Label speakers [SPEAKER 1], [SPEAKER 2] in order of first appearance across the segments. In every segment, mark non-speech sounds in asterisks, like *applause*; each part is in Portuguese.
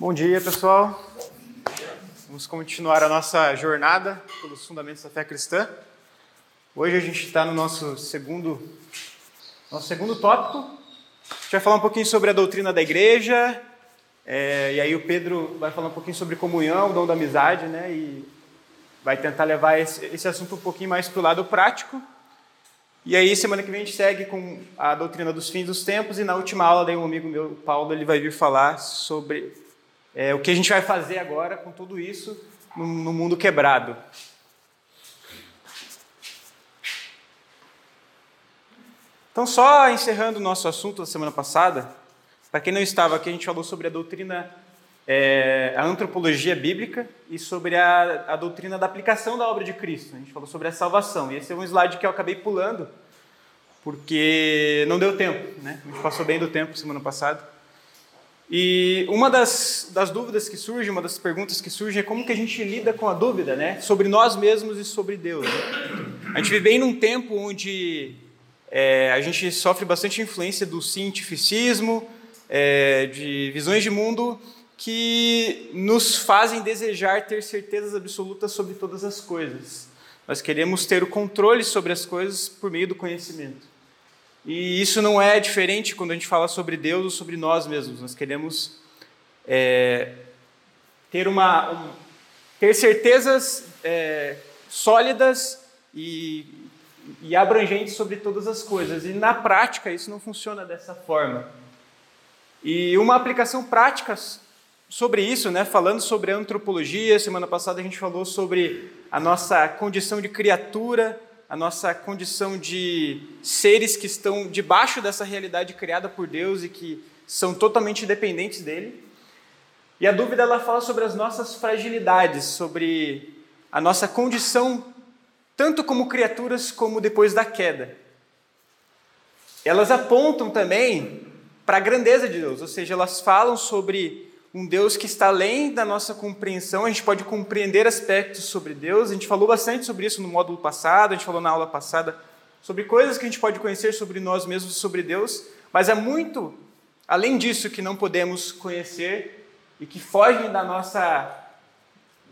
[SPEAKER 1] Bom dia, pessoal. Vamos continuar a nossa jornada pelos fundamentos da fé cristã. Hoje a gente está no nosso segundo, nosso segundo tópico. A gente vai falar um pouquinho sobre a doutrina da igreja. É, e aí o Pedro vai falar um pouquinho sobre comunhão, o dom da amizade, né? E vai tentar levar esse, esse assunto um pouquinho mais para o lado prático. E aí, semana que vem, a gente segue com a doutrina dos fins dos tempos. E na última aula, daí um amigo meu, Paulo, ele vai vir falar sobre é, o que a gente vai fazer agora com tudo isso no, no mundo quebrado. Então, só encerrando o nosso assunto da semana passada, para quem não estava aqui, a gente falou sobre a doutrina, é, a antropologia bíblica e sobre a, a doutrina da aplicação da obra de Cristo. A gente falou sobre a salvação. E esse é um slide que eu acabei pulando, porque não deu tempo, né? A gente passou bem do tempo semana passada. E uma das, das dúvidas que surge, uma das perguntas que surge é como que a gente lida com a dúvida, né? Sobre nós mesmos e sobre Deus. Né? A gente vive num tempo onde é, a gente sofre bastante influência do cientificismo, é, de visões de mundo que nos fazem desejar ter certezas absolutas sobre todas as coisas. Nós queremos ter o controle sobre as coisas por meio do conhecimento. E isso não é diferente quando a gente fala sobre Deus ou sobre nós mesmos. Nós queremos é, ter, uma, um, ter certezas é, sólidas e, e abrangentes sobre todas as coisas. E na prática isso não funciona dessa forma. E uma aplicação prática sobre isso, né, falando sobre antropologia, semana passada a gente falou sobre a nossa condição de criatura a nossa condição de seres que estão debaixo dessa realidade criada por Deus e que são totalmente dependentes dele. E a dúvida ela fala sobre as nossas fragilidades, sobre a nossa condição tanto como criaturas como depois da queda. Elas apontam também para a grandeza de Deus, ou seja, elas falam sobre um Deus que está além da nossa compreensão, a gente pode compreender aspectos sobre Deus, a gente falou bastante sobre isso no módulo passado, a gente falou na aula passada sobre coisas que a gente pode conhecer sobre nós mesmos e sobre Deus, mas é muito além disso que não podemos conhecer e que fogem da nossa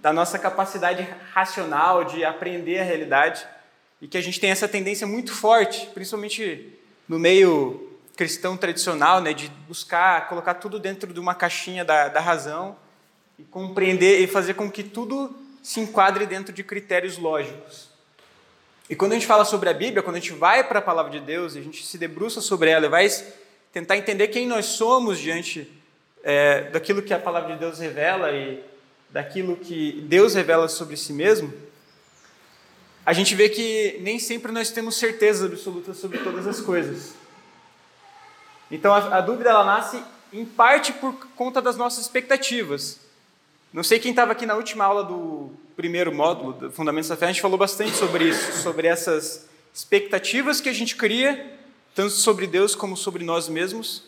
[SPEAKER 1] da nossa capacidade racional de aprender a realidade e que a gente tem essa tendência muito forte, principalmente no meio cristão tradicional, né, de buscar colocar tudo dentro de uma caixinha da, da razão e compreender e fazer com que tudo se enquadre dentro de critérios lógicos. E quando a gente fala sobre a Bíblia, quando a gente vai para a palavra de Deus, a gente se debruça sobre ela e vai tentar entender quem nós somos diante é, daquilo que a palavra de Deus revela e daquilo que Deus revela sobre si mesmo, a gente vê que nem sempre nós temos certeza absoluta sobre todas as coisas. Então a, a dúvida ela nasce em parte por conta das nossas expectativas. Não sei quem estava aqui na última aula do primeiro módulo, do Fundamentos da Fé, a gente falou bastante sobre isso, sobre essas expectativas que a gente cria, tanto sobre Deus como sobre nós mesmos,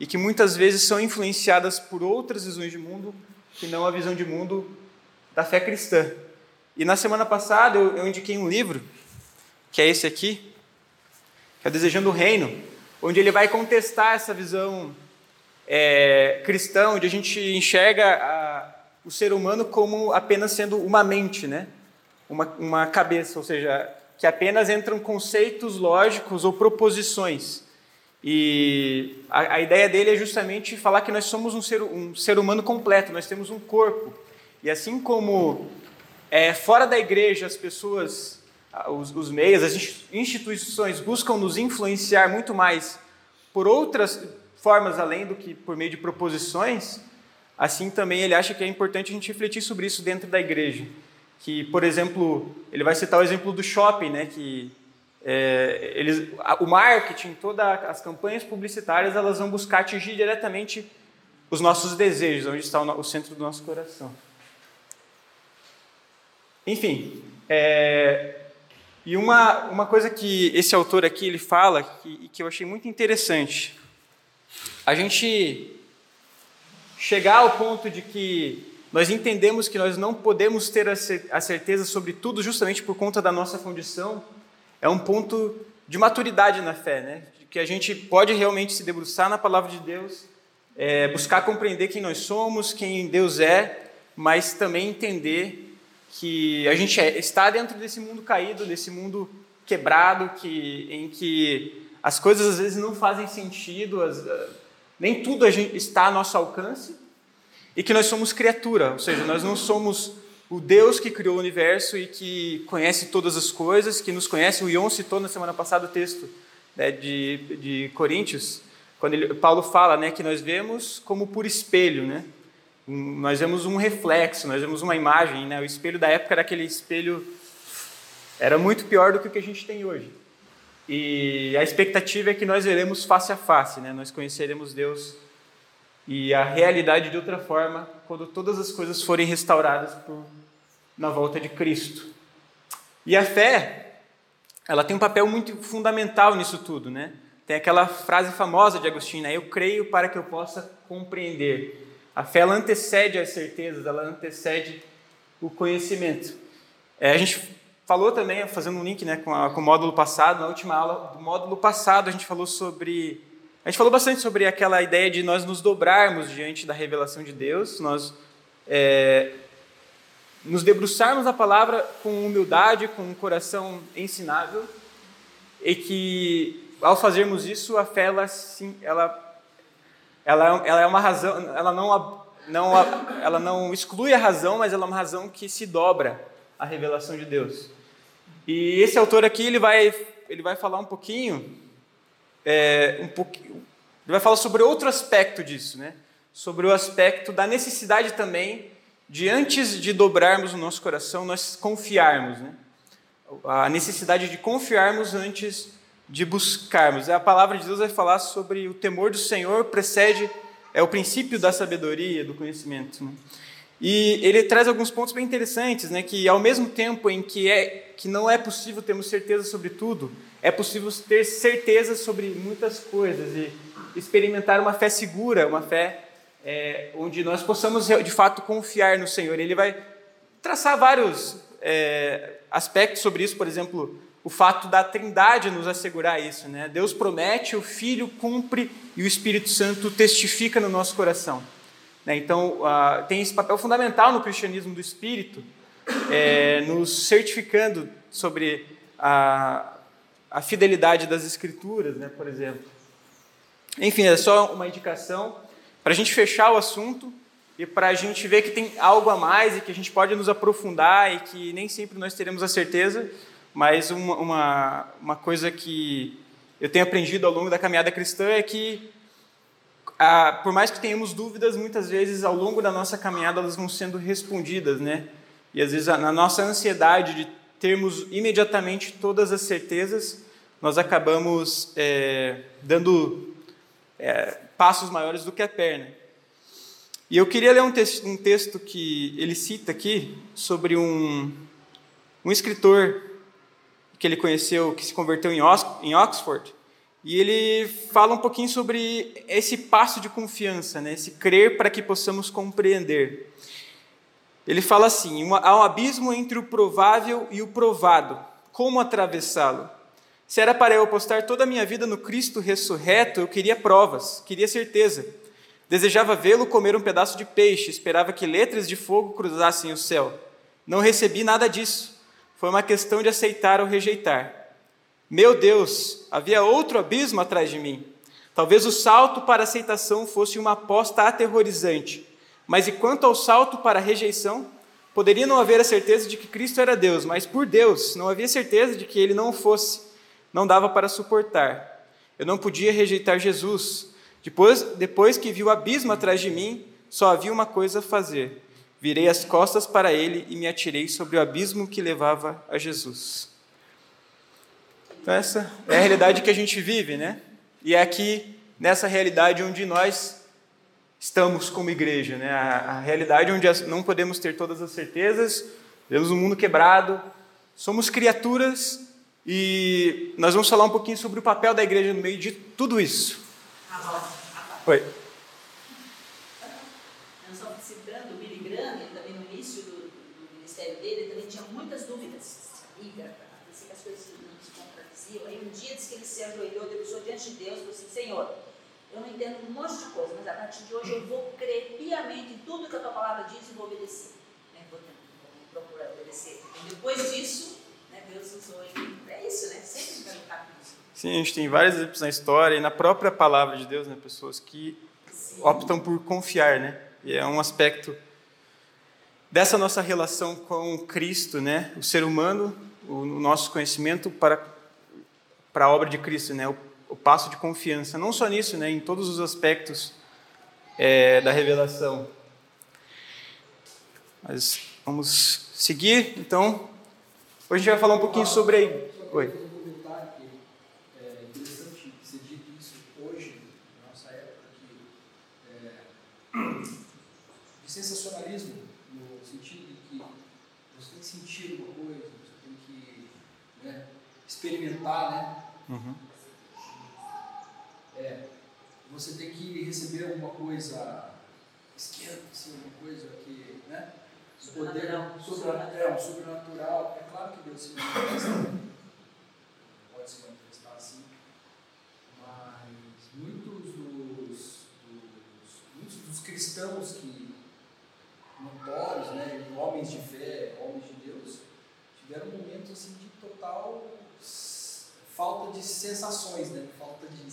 [SPEAKER 1] e que muitas vezes são influenciadas por outras visões de mundo que não a visão de mundo da fé cristã. E na semana passada eu, eu indiquei um livro, que é esse aqui, que é Desejando o Reino, onde ele vai contestar essa visão é, cristã, onde a gente enxerga a, o ser humano como apenas sendo uma mente, né? uma, uma cabeça, ou seja, que apenas entram conceitos lógicos ou proposições. E a, a, ideia dele é justamente falar que nós somos um ser, um ser humano completo, nós temos um corpo. E assim como é, fora da igreja as pessoas os, os meios, as instituições buscam nos influenciar muito mais por outras formas além do que por meio de proposições, assim também ele acha que é importante a gente refletir sobre isso dentro da igreja. Que, por exemplo, ele vai citar o exemplo do shopping, né, que é, eles, o marketing, todas as campanhas publicitárias, elas vão buscar atingir diretamente os nossos desejos, onde está o, o centro do nosso coração. Enfim, é, e uma, uma coisa que esse autor aqui ele fala que, que eu achei muito interessante, a gente chegar ao ponto de que nós entendemos que nós não podemos ter a certeza sobre tudo justamente por conta da nossa condição, é um ponto de maturidade na fé, né? Que a gente pode realmente se debruçar na palavra de Deus é, buscar compreender quem nós somos, quem Deus é, mas também entender que a gente é, está dentro desse mundo caído, desse mundo quebrado, que, em que as coisas às vezes não fazem sentido, as, nem tudo está a nosso alcance, e que nós somos criatura, ou seja, nós não somos o Deus que criou o universo e que conhece todas as coisas, que nos conhece. O Ion citou na semana passada o texto né, de, de Coríntios, quando ele, Paulo fala né, que nós vemos como por espelho, né? Nós vemos um reflexo, nós vemos uma imagem. Né? O espelho da época era aquele espelho, era muito pior do que o que a gente tem hoje. E a expectativa é que nós veremos face a face, né? nós conheceremos Deus e a realidade de outra forma quando todas as coisas forem restauradas por, na volta de Cristo. E a fé, ela tem um papel muito fundamental nisso tudo, né? Tem aquela frase famosa de Agostinho, né? eu creio para que eu possa compreender. A fé ela antecede as certezas, ela antecede o conhecimento. É, a gente falou também, fazendo um link né, com, a, com o módulo passado, na última aula do módulo passado, a gente falou sobre a gente falou bastante sobre aquela ideia de nós nos dobrarmos diante da revelação de Deus, nós é, nos debruçarmos na palavra com humildade, com um coração ensinável, e que ao fazermos isso, a fé ela, ela, ela, ela é uma razão, ela não, não, ela não exclui a razão, mas ela é uma razão que se dobra à revelação de Deus. E esse autor aqui ele vai, ele vai falar um pouquinho é, um pouquinho, ele vai falar sobre outro aspecto disso, né? sobre o aspecto da necessidade também de, antes de dobrarmos o nosso coração, nós confiarmos. Né? A necessidade de confiarmos antes de buscarmos. A palavra de Deus vai falar sobre o temor do Senhor precede, é o princípio da sabedoria, do conhecimento. Né? E ele traz alguns pontos bem interessantes, né? que ao mesmo tempo em que, é, que não é possível termos certeza sobre tudo, é possível ter certeza sobre muitas coisas e experimentar uma fé segura, uma fé é, onde nós possamos de fato confiar no Senhor. Ele vai traçar vários é, aspectos sobre isso, por exemplo, o fato da Trindade nos assegurar isso. Né? Deus promete, o Filho cumpre e o Espírito Santo testifica no nosso coração. Né? Então, uh, tem esse papel fundamental no cristianismo do Espírito, é, nos certificando sobre a, a fidelidade das Escrituras, né, por exemplo. Enfim, é só uma indicação para a gente fechar o assunto e para a gente ver que tem algo a mais e que a gente pode nos aprofundar e que nem sempre nós teremos a certeza, mas uma, uma, uma coisa que eu tenho aprendido ao longo da caminhada cristã é que por mais que tenhamos dúvidas, muitas vezes ao longo da nossa caminhada elas vão sendo respondidas, né? E às vezes na nossa ansiedade de termos imediatamente todas as certezas, nós acabamos é, dando é, passos maiores do que a perna. E eu queria ler um, texto, um texto que ele cita aqui sobre um, um escritor que ele conheceu, que se converteu em Oxford, e ele fala um pouquinho sobre esse passo de confiança, né? esse crer para que possamos compreender. Ele fala assim: há um abismo entre o provável e o provado. Como atravessá-lo? Se era para eu apostar toda a minha vida no Cristo ressurreto, eu queria provas, queria certeza. Desejava vê-lo comer um pedaço de peixe, esperava que letras de fogo cruzassem o céu. Não recebi nada disso. Foi uma questão de aceitar ou rejeitar. Meu Deus, havia outro abismo atrás de mim. Talvez o salto para aceitação fosse uma aposta aterrorizante, mas e quanto ao salto para rejeição? Poderia não haver a certeza de que Cristo era Deus, mas por Deus não havia certeza de que ele não fosse. Não dava para suportar. Eu não podia rejeitar Jesus. Depois, depois que vi o abismo atrás de mim, só havia uma coisa a fazer. Virei as costas para ele e me atirei sobre o abismo que levava a Jesus. Então, essa é a realidade que a gente vive, né? E é aqui, nessa realidade, onde nós estamos como igreja, né? A, a realidade onde não podemos ter todas as certezas, vemos um mundo quebrado, somos criaturas e nós vamos falar um pouquinho sobre o papel da igreja no meio de tudo isso.
[SPEAKER 2] Oi. Nós citando o Billy Graham, ele também no início do, do ministério dele, ele também tinha muitas dúvidas. Sabia, as coisas Aí um dia diz que ele se ajoelhou, debruçou diante de Deus e falou assim: Senhor, eu não entendo um monte de coisa, mas a partir de hoje eu vou crer piamente em tudo que a tua palavra diz e vou obedecer. Né? Vou, vou procurar obedecer. E depois disso, né, Deus usou ele. É isso, né? Sempre lutar com isso.
[SPEAKER 1] Sim, a gente tem vários exemplos na história e na própria palavra de Deus, né? Pessoas que Sim. optam por confiar, né? E é um aspecto dessa nossa relação com Cristo, né? O ser humano, o nosso conhecimento para para a obra de Cristo, né? O, o, passo de confiança, não só nisso, né? Em todos os aspectos é, da revelação. Mas vamos seguir, então. Hoje a gente vai falar um pouquinho sobre. Oi.
[SPEAKER 3] sensacionalismo, no sentido de que você tem que sentir uma coisa, você tem que né, experimentar, né? Uhum. É, você tem que receber alguma coisa esquerda, assim, alguma coisa que, né?
[SPEAKER 2] Sobrenatural.
[SPEAKER 3] Poder, sobrenatural, é, um sobrenatural. É claro que Deus se manifesta, pode se manifestar assim, mas muitos dos, dos, muitos dos cristãos que notórios, né, homens de fé, homens de Deus, tiveram momentos assim de total falta de sensações, né, falta de,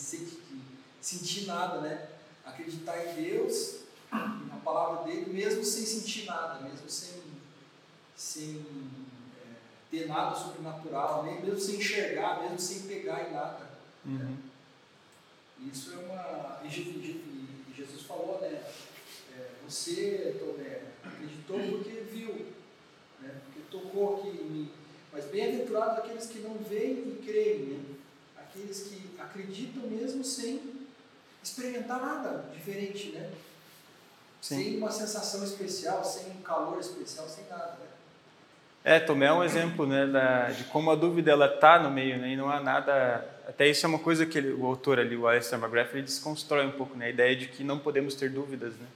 [SPEAKER 3] sentir, nada, né, acreditar em Deus, na palavra dele, mesmo sem sentir nada, mesmo sem, sem é, ter nada sobrenatural, mesmo sem enxergar, mesmo sem pegar em nada. Uhum. Né? Isso é uma. E Jesus falou, né? É, você, Tomé, acreditou porque viu, né? porque tocou aqui em mim. Mas bem-aventurados aqueles que não veem e creem, né? aqueles que acreditam mesmo sem experimentar nada diferente, né? Sim. Sem uma sensação especial, sem um calor especial, sem nada. Né?
[SPEAKER 1] É, Tomé é um exemplo né, da, de como a dúvida ela está no meio, né, e não há nada. Até isso é uma coisa que ele, o autor ali, o Alistair McGrath, ele desconstrói um pouco né, a ideia de que não podemos ter dúvidas. Né?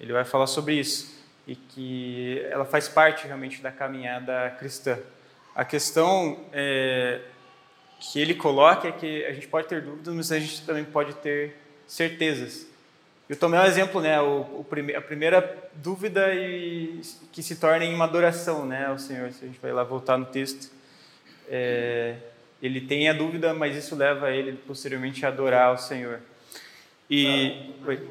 [SPEAKER 1] Ele vai falar sobre isso e que ela faz parte realmente da caminhada cristã. A questão é, que ele coloca é que a gente pode ter dúvidas, mas a gente também pode ter certezas. E o Tomé é um exemplo, né? O, o prime, a primeira dúvida e, que se torna em uma adoração, né, ao Senhor. Se a gente vai lá voltar no texto, é, ele tem a dúvida, mas isso leva ele posteriormente a adorar ao Senhor. E,
[SPEAKER 4] oi.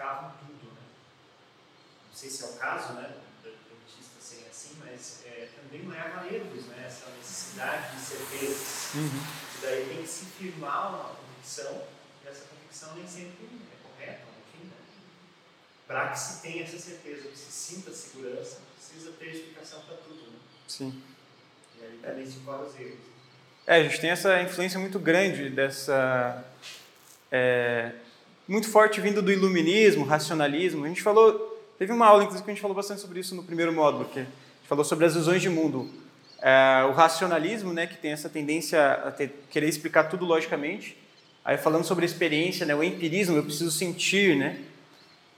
[SPEAKER 4] explicavam tudo, né? Não sei se é o caso, né, do dentista ser assim, mas é, também leva a erros, né, essa necessidade de certezas. Uhum. E daí tem que se firmar uma convicção, e essa convicção nem sempre é correta, enfim, né? Para que se tenha essa certeza, que se sinta segurança, precisa ter explicação para tudo, né?
[SPEAKER 1] Sim.
[SPEAKER 4] E aí também se fora os erros.
[SPEAKER 1] É, a gente tem essa influência muito grande dessa é, muito forte vindo do iluminismo, racionalismo. A gente falou, teve uma aula inclusive que a gente falou bastante sobre isso no primeiro módulo, que a gente falou sobre as visões de mundo. É, o racionalismo, né, que tem essa tendência a ter, querer explicar tudo logicamente. Aí falando sobre a experiência, né, o empirismo, eu preciso sentir, né?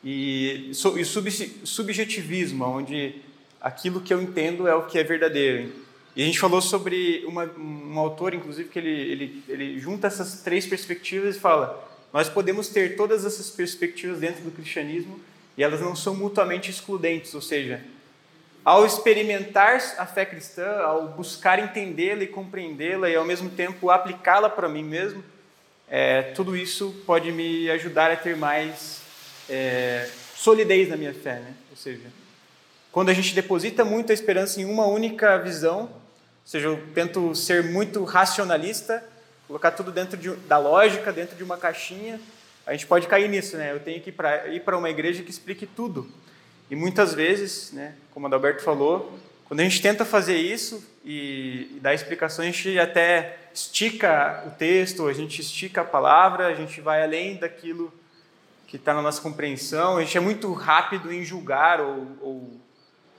[SPEAKER 1] E, e sub, subjetivismo, onde aquilo que eu entendo é o que é verdadeiro. E a gente falou sobre uma, um autor, inclusive, que ele, ele, ele junta essas três perspectivas e fala nós podemos ter todas essas perspectivas dentro do cristianismo e elas não são mutuamente excludentes, ou seja, ao experimentar a fé cristã, ao buscar entendê-la e compreendê-la e ao mesmo tempo aplicá-la para mim mesmo, é, tudo isso pode me ajudar a ter mais é, solidez na minha fé, né? Ou seja, quando a gente deposita muita esperança em uma única visão, ou seja, eu tento ser muito racionalista, colocar tudo dentro de, da lógica, dentro de uma caixinha, a gente pode cair nisso, né? Eu tenho que ir para uma igreja que explique tudo. E muitas vezes, né, como o Adalberto falou, quando a gente tenta fazer isso e, e dar explicações, a gente até estica o texto, a gente estica a palavra, a gente vai além daquilo que está na nossa compreensão, a gente é muito rápido em julgar ou, ou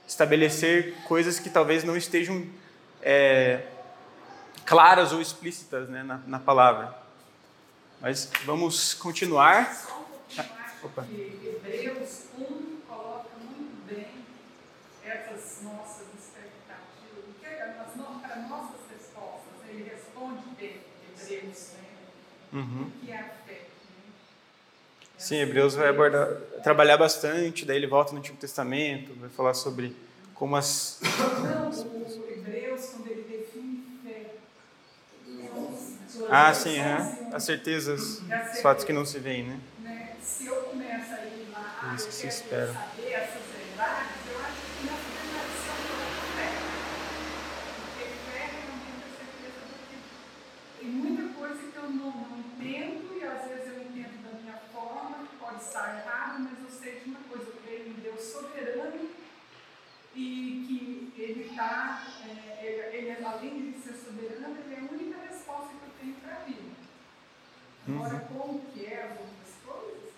[SPEAKER 1] estabelecer coisas que talvez não estejam é, claras ou explícitas né, na, na palavra. Mas vamos continuar.
[SPEAKER 5] Só um Opa. Hebreus 1 coloca muito bem essas nossas expectativas, é nossas respostas. Ele responde bem, Hebreus. Né?
[SPEAKER 1] Uhum.
[SPEAKER 5] O que é a fé? Né?
[SPEAKER 1] Sim, Hebreus vai abordar, trabalhar bastante, daí ele volta no Antigo Testamento, vai falar sobre como as.
[SPEAKER 5] Não, o Hebreus, quando
[SPEAKER 1] ah, sim, uhum. as certezas, os fatos que não se veem, né?
[SPEAKER 5] né? Se eu começo a ir lá,
[SPEAKER 1] Isso
[SPEAKER 5] eu
[SPEAKER 1] se espera.
[SPEAKER 5] saber essas verdades, eu acho que começa a ter uma lição pela fé. Porque fé realmente é a certeza do que tem muita coisa que eu não, não entendo e às vezes eu entendo da minha forma, que pode estar errado, mas eu sei de uma coisa, eu creio em Deus soberano e que Ele está, ele, ele, além de ser soberano, Ele é a única resposta que eu tenho para a vida. Agora, como que é as outras coisas?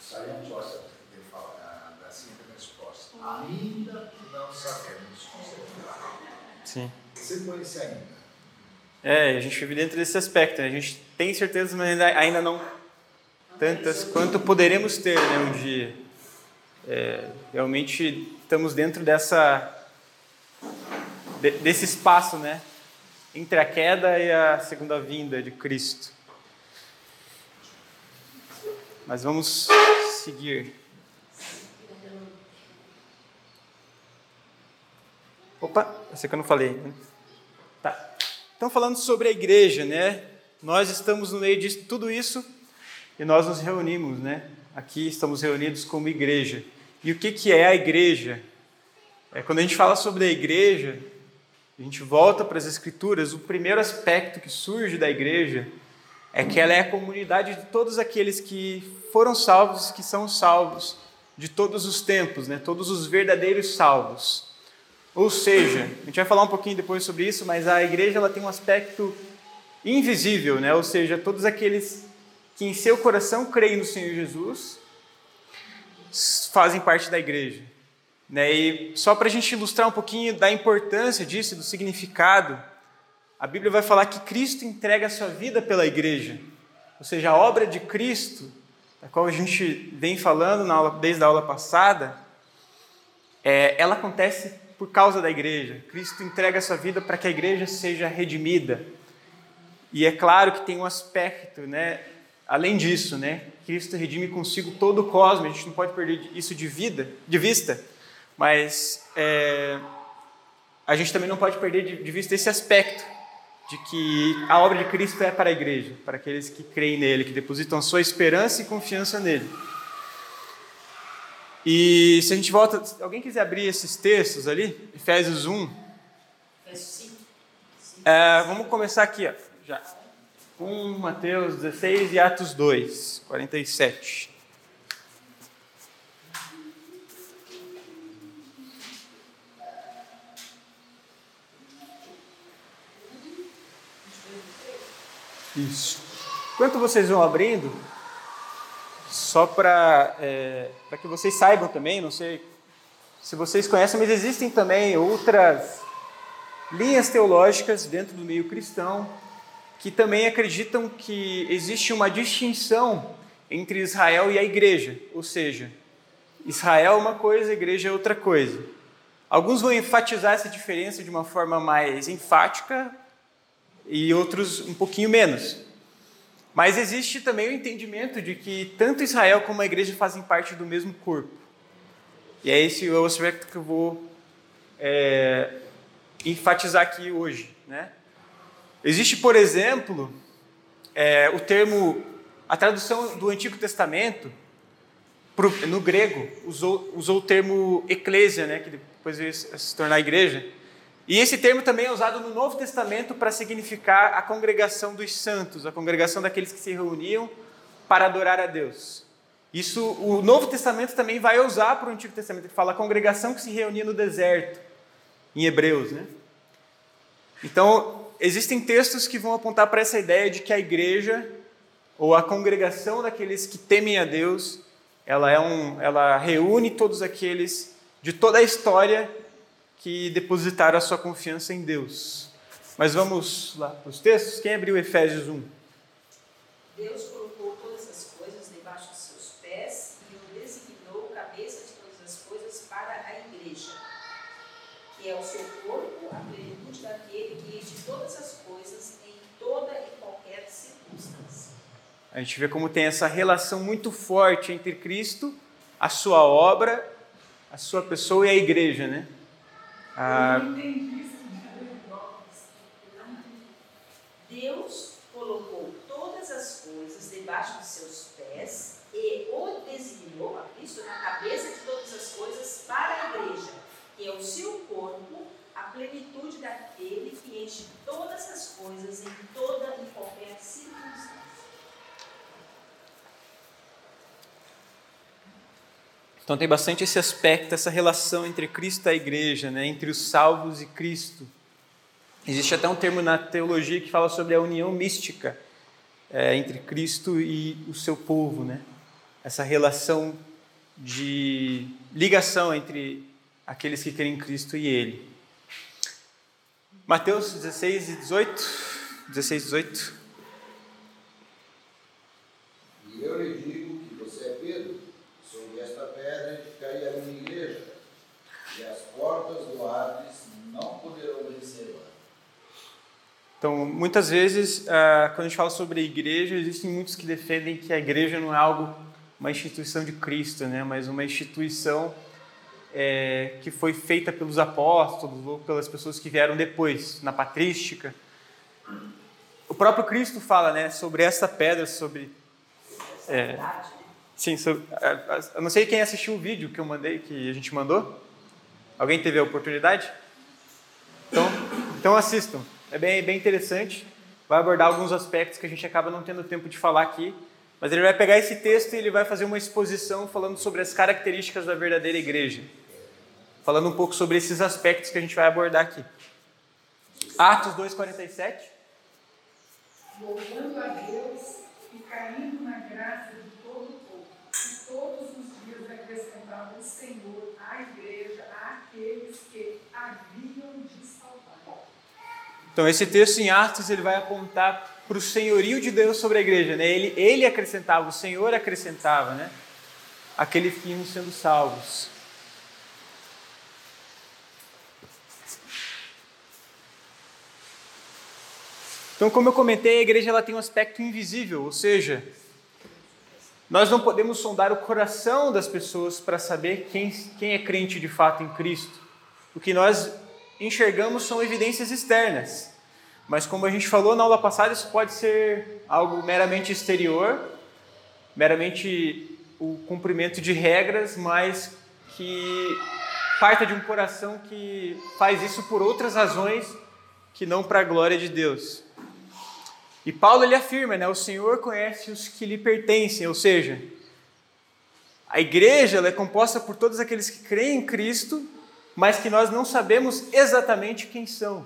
[SPEAKER 6] Saiam gosta de falar da simples resposta. Ainda não sabemos.
[SPEAKER 1] Sim.
[SPEAKER 6] Você conhece ainda?
[SPEAKER 1] É, a gente vive dentro desse aspecto, né? A gente tem certeza, mas ainda, ainda não tantas quanto poderemos ter né, um dia. É, realmente estamos dentro dessa de, desse espaço, né, entre a queda e a segunda vinda de Cristo. Mas vamos seguir. Opa, essa que eu não falei. Né? Tá. Então, falando sobre a igreja, né? Nós estamos no meio de tudo isso e nós nos reunimos, né? Aqui estamos reunidos como igreja. E o que, que é a igreja? É, quando a gente fala sobre a igreja, a gente volta para as Escrituras, o primeiro aspecto que surge da igreja é que ela é a comunidade de todos aqueles que foram salvos, que são salvos de todos os tempos, né? todos os verdadeiros salvos. Ou seja, a gente vai falar um pouquinho depois sobre isso, mas a igreja ela tem um aspecto invisível, né? ou seja, todos aqueles que em seu coração creem no Senhor Jesus fazem parte da igreja. Né? E só para a gente ilustrar um pouquinho da importância disso, do significado, a Bíblia vai falar que Cristo entrega a sua vida pela igreja. Ou seja, a obra de Cristo, da qual a gente vem falando aula, desde a aula passada, é, ela acontece por causa da igreja. Cristo entrega a sua vida para que a igreja seja redimida. E é claro que tem um aspecto, né? Além disso, né? Cristo redime consigo todo o cosmos. A gente não pode perder isso de vida, de vista. Mas é, a gente também não pode perder de, de vista esse aspecto de que a obra de Cristo é para a igreja, para aqueles que creem nele, que depositam sua esperança e confiança nele. E se a gente volta, alguém quiser abrir esses textos ali, Efésios 1.
[SPEAKER 2] Efésios 5.
[SPEAKER 1] É, vamos começar aqui, ó, já. Com Mateus 16 e Atos 2, 47. Isso. Enquanto vocês vão abrindo, só para é, que vocês saibam também, não sei se vocês conhecem, mas existem também outras linhas teológicas dentro do meio cristão que também acreditam que existe uma distinção entre Israel e a igreja, ou seja, Israel é uma coisa, a igreja é outra coisa. Alguns vão enfatizar essa diferença de uma forma mais enfática e outros um pouquinho menos. Mas existe também o entendimento de que tanto Israel como a igreja fazem parte do mesmo corpo. E é esse o aspecto que eu vou é, enfatizar aqui hoje. Né? Existe, por exemplo, é, o termo, a tradução do Antigo Testamento, pro, no grego, usou, usou o termo eclésia, né, que depois se tornar igreja. E esse termo também é usado no Novo Testamento para significar a congregação dos santos, a congregação daqueles que se reuniam para adorar a Deus. Isso o Novo Testamento também vai usar para o Antigo Testamento, ele fala a congregação que se reunia no deserto, em Hebreus, né? Então, existem textos que vão apontar para essa ideia de que a igreja ou a congregação daqueles que temem a Deus, ela é um, ela reúne todos aqueles de toda a história que depositaram a sua confiança em Deus. Mas vamos lá para os textos. Quem abriu Efésios 1?
[SPEAKER 2] Deus colocou todas as coisas debaixo de seus pés e o designou cabeça de todas as coisas para a igreja, que é o seu corpo, a plenitude daquele que enche todas as coisas em toda e qualquer qualquer circunstância.
[SPEAKER 1] A gente vê como tem essa relação muito forte entre Cristo, a sua obra, a sua pessoa e a igreja, né? Ah.
[SPEAKER 2] Deus colocou todas as coisas debaixo de seus pés e o designou, a Cristo, na cabeça de todas as coisas para a igreja, que é o seu corpo, a plenitude daquele que enche todas as coisas em toda e qualquer circunstância.
[SPEAKER 1] Então tem bastante esse aspecto, essa relação entre Cristo e a igreja, né? entre os salvos e Cristo. Existe até um termo na teologia que fala sobre a união mística é, entre Cristo e o seu povo, né? Essa relação de ligação entre aqueles que creem em Cristo e Ele. Mateus 16 e 18. 16 e 18.
[SPEAKER 6] E eu lhe digo que você é Pedro, sobre esta pedra edificarei a minha igreja, e as portas do Hades não poderão vencê-la.
[SPEAKER 1] Então, muitas vezes, ah, quando a gente fala sobre a igreja, existem muitos que defendem que a igreja não é algo, uma instituição de Cristo, né? mas uma instituição é, que foi feita pelos apóstolos ou pelas pessoas que vieram depois, na patrística. O próprio Cristo fala né, sobre essa pedra, sobre. É, sim, sobre, eu não sei quem assistiu o vídeo que eu mandei, que a gente mandou. Alguém teve a oportunidade? Então, então assistam. É bem, bem interessante. Vai abordar alguns aspectos que a gente acaba não tendo tempo de falar aqui. Mas ele vai pegar esse texto e ele vai fazer uma exposição falando sobre as características da verdadeira igreja. Falando um pouco sobre esses aspectos que a gente vai abordar aqui. Atos 2,47.
[SPEAKER 5] louvando a Deus e caindo na graça de todo o povo. E todos os dias acrescentava o Senhor à igreja àqueles que haviam de salvar.
[SPEAKER 1] Então, esse texto em Atos ele vai apontar para o senhorio de Deus sobre a igreja. Né? Ele, ele acrescentava, o Senhor acrescentava, né? aqueles que sendo salvos. Então, como eu comentei, a igreja ela tem um aspecto invisível, ou seja, nós não podemos sondar o coração das pessoas para saber quem, quem é crente de fato em Cristo. O que nós enxergamos são evidências externas. Mas, como a gente falou na aula passada, isso pode ser algo meramente exterior, meramente o cumprimento de regras, mas que parta de um coração que faz isso por outras razões que não para a glória de Deus. E Paulo ele afirma, né, o Senhor conhece os que lhe pertencem, ou seja, a igreja é composta por todos aqueles que creem em Cristo, mas que nós não sabemos exatamente quem são.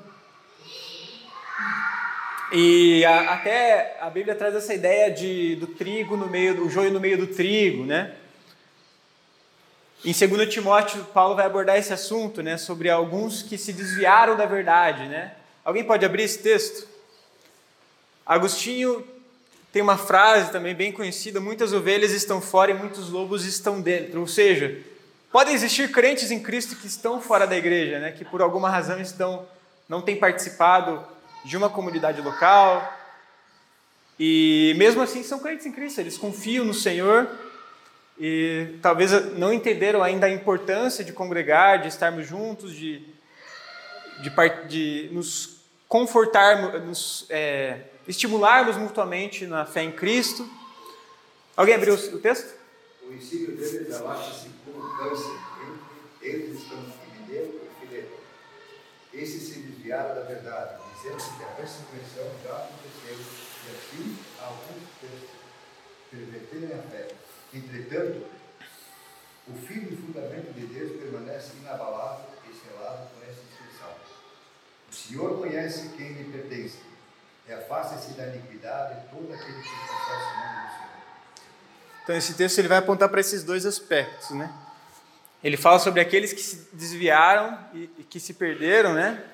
[SPEAKER 1] E a, até a Bíblia traz essa ideia de, do trigo no meio do joio no meio do trigo, né? Em 2 Timóteo, Paulo vai abordar esse assunto, né, sobre alguns que se desviaram da verdade, né? Alguém pode abrir esse texto? Agostinho tem uma frase também bem conhecida: muitas ovelhas estão fora e muitos lobos estão dentro. Ou seja, podem existir crentes em Cristo que estão fora da igreja, né? que por alguma razão estão não têm participado de uma comunidade local e mesmo assim são crentes em Cristo. Eles confiam no Senhor e talvez não entenderam ainda a importância de congregar, de estarmos juntos, de de, de nos confortarmos, nos é, estimularmos mutuamente na fé em Cristo. Alguém abriu o texto?
[SPEAKER 7] O ensino deles abaixa-se como câncer entre eles estão Emineu e Fileto. Esses se desviaram da verdade, dizendo que a ressurreição já aconteceu e assim alguns perverterem a fé. Entretanto, o firme fundamento de Deus permanece inabalável e selado com essa inscrição. O Senhor conhece quem lhe pertence e afasta-se da iniquidade todo aquele que confessa o nome do Senhor.
[SPEAKER 1] Então esse texto ele vai apontar para esses dois aspectos, né? Ele fala sobre aqueles que se desviaram e, e que se perderam, né?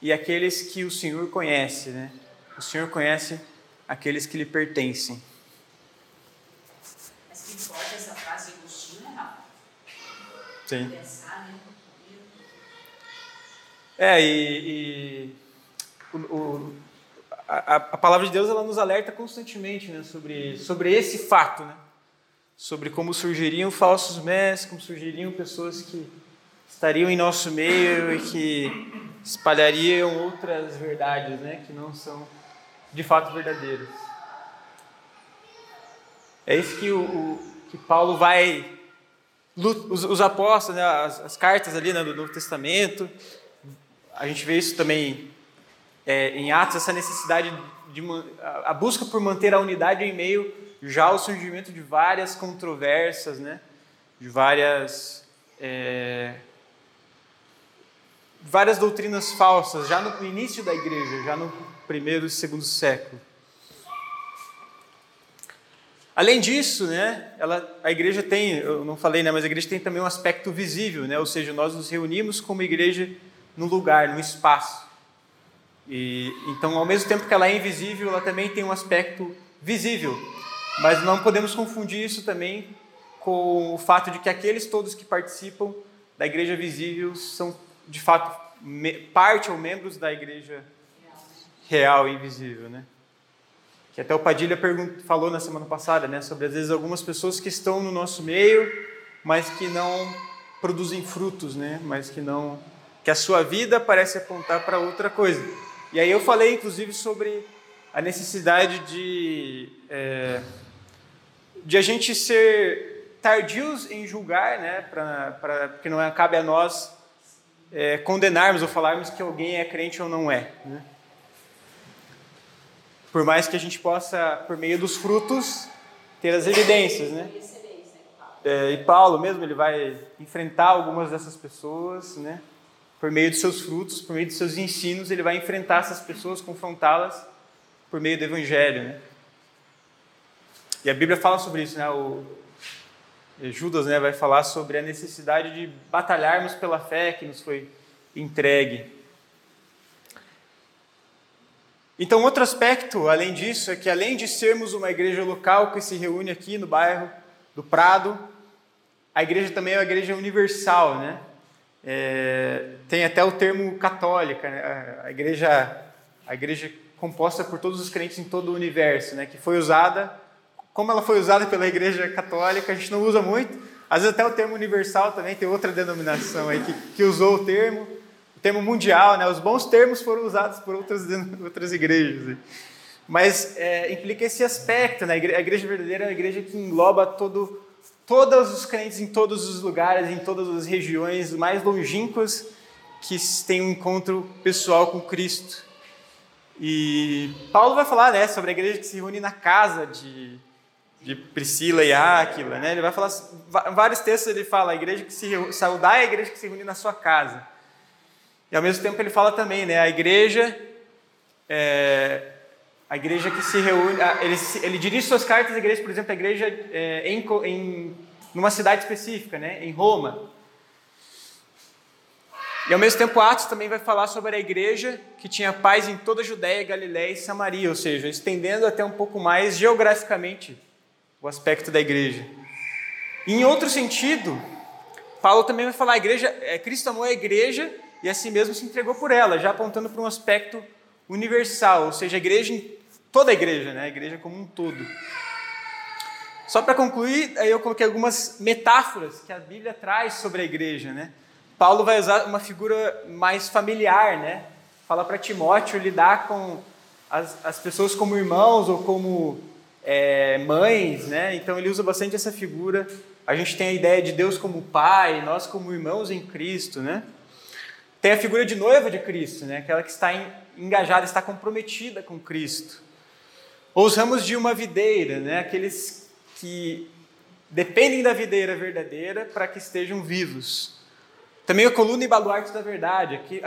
[SPEAKER 1] E aqueles que o Senhor conhece, né? O Senhor conhece aqueles que lhe pertencem.
[SPEAKER 2] Mas que forte essa frase Agostinho, né, Rafa?
[SPEAKER 1] Sim.
[SPEAKER 2] Pensar, né?
[SPEAKER 1] É, e, e o, o- a, a, palavra de Deus ela nos alerta constantemente né, sobre, sobre esse fato, né? Sobre como surgiriam falsos mestres, como surgiriam pessoas que estariam em nosso meio e que espalhariam outras verdades né, que não são de fato verdadeiras. É isso que, o, o que Paulo vai. Os, os apóstolos, né, as, as, cartas ali né, do Novo Testamento, a gente vê isso também é, em Atos, essa necessidade de a busca por manter a unidade em meio já ao surgimento de várias controvérsias, né, de várias. É, várias doutrinas falsas, já no início da igreja, já no primeiro e segundo século. Além disso, né, ela, a igreja tem, eu não falei, né, mas a igreja tem também um aspecto visível, né, ou seja, nós nos reunimos como igreja no lugar, no espaço. E, então, ao mesmo tempo que ela é invisível, ela também tem um aspecto visível. Mas não podemos confundir isso também com o fato de que aqueles todos que participam da igreja visível são, de fato, parte ou membros da igreja real e invisível, né? que até o Padilha falou na semana passada, né, sobre às vezes algumas pessoas que estão no nosso meio, mas que não produzem frutos, né, mas que não, que a sua vida parece apontar para outra coisa. E aí eu falei, inclusive, sobre a necessidade de é, de a gente ser tardios em julgar, né, pra, pra, porque não é, cabe a nós é, condenarmos ou falarmos que alguém é crente ou não é. Né? Por mais que a gente possa, por meio dos frutos, ter as evidências, né? É, e Paulo mesmo, ele vai enfrentar algumas dessas pessoas, né? Por meio dos seus frutos, por meio dos seus ensinos, ele vai enfrentar essas pessoas, confrontá-las por meio do Evangelho, né? E a Bíblia fala sobre isso, né? O Judas, né, vai falar sobre a necessidade de batalharmos pela fé que nos foi entregue. Então, outro aspecto, além disso, é que além de sermos uma igreja local que se reúne aqui no bairro do Prado, a igreja também é uma igreja universal, né? É, tem até o termo católica, né? a igreja, a igreja composta por todos os crentes em todo o universo, né? Que foi usada, como ela foi usada pela igreja católica, a gente não usa muito. Às vezes até o termo universal também tem outra denominação aí que, que usou o termo o termo mundial, né? Os bons termos foram usados por outras, outras igrejas. Mas é, implica esse aspecto, né? A igreja verdadeira é uma igreja que engloba todo, todos os crentes em todos os lugares, em todas as regiões mais longínquas que têm um encontro pessoal com Cristo. E Paulo vai falar né, sobre a igreja que se reúne na casa de, de Priscila e Áquila. Né? Ele vai falar, vários textos ele fala, a igreja que se saudar é a igreja que se reúne na sua casa. E ao mesmo tempo ele fala também, né, a igreja, é, a igreja que se reúne, ele, ele dirige suas cartas à igreja, por exemplo, a igreja é, em, em numa cidade específica, né, em Roma. E ao mesmo tempo Atos também vai falar sobre a igreja que tinha paz em toda a Judéia, Galiléia e Samaria, ou seja, estendendo até um pouco mais geograficamente o aspecto da igreja. E em outro sentido, Paulo também vai falar a igreja, é, Cristo amou a igreja e assim mesmo se entregou por ela, já apontando para um aspecto universal, ou seja, a igreja, toda a igreja, né? a igreja como um todo. Só para concluir, aí eu coloquei algumas metáforas que a Bíblia traz sobre a igreja. Né? Paulo vai usar uma figura mais familiar, né? fala para Timóteo lidar com as, as pessoas como irmãos ou como é, mães, né? então ele usa bastante essa figura. A gente tem a ideia de Deus como pai, nós como irmãos em Cristo, né? Tem a figura de noiva de Cristo, né? aquela que está engajada, está comprometida com Cristo. Ou os ramos de uma videira, né? aqueles que dependem da videira verdadeira para que estejam vivos. Também a coluna e baluarte da verdade, aqui,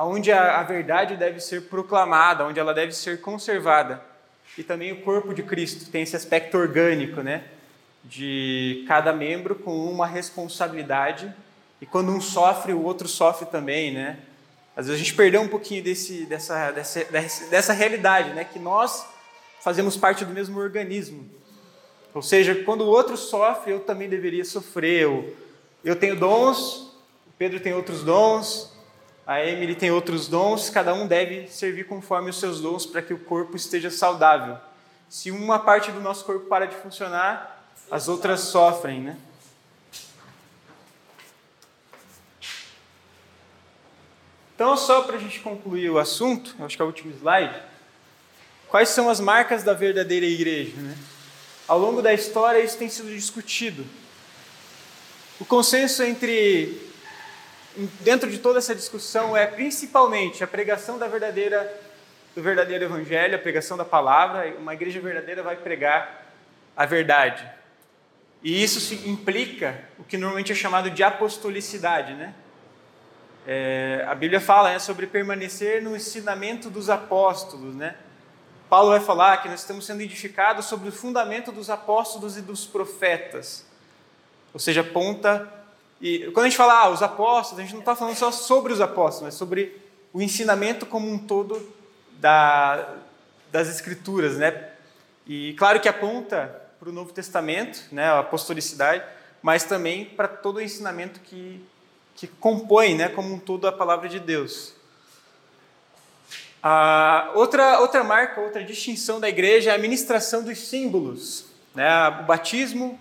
[SPEAKER 1] onde a, a verdade deve ser proclamada, onde ela deve ser conservada. E também o corpo de Cristo tem esse aspecto orgânico, né? de cada membro com uma responsabilidade e quando um sofre, o outro sofre também, né? Às vezes a gente perdeu um pouquinho desse, dessa, dessa, dessa realidade, né? Que nós fazemos parte do mesmo organismo. Ou seja, quando o outro sofre, eu também deveria sofrer. Eu, eu tenho dons, o Pedro tem outros dons, a Emily tem outros dons, cada um deve servir conforme os seus dons para que o corpo esteja saudável. Se uma parte do nosso corpo para de funcionar, as outras sofrem, né? Então, só para a gente concluir o assunto, acho que é o último slide. Quais são as marcas da verdadeira igreja? Né? Ao longo da história, isso tem sido discutido. O consenso entre dentro de toda essa discussão é principalmente a pregação da verdadeira do verdadeiro evangelho, a pregação da palavra. Uma igreja verdadeira vai pregar a verdade. E isso implica o que normalmente é chamado de apostolicidade, né? É, a Bíblia fala né, sobre permanecer no ensinamento dos apóstolos, né? Paulo vai falar que nós estamos sendo edificados sobre o fundamento dos apóstolos e dos profetas. Ou seja, ponta. E quando a gente fala ah, os apóstolos, a gente não está falando só sobre os apóstolos, mas sobre o ensinamento como um todo da, das Escrituras, né? E claro que aponta para o Novo Testamento, né, a apostolicidade, mas também para todo o ensinamento que que compõe né, como um todo a palavra de Deus. A outra, outra marca, outra distinção da igreja é a ministração dos símbolos, né, o batismo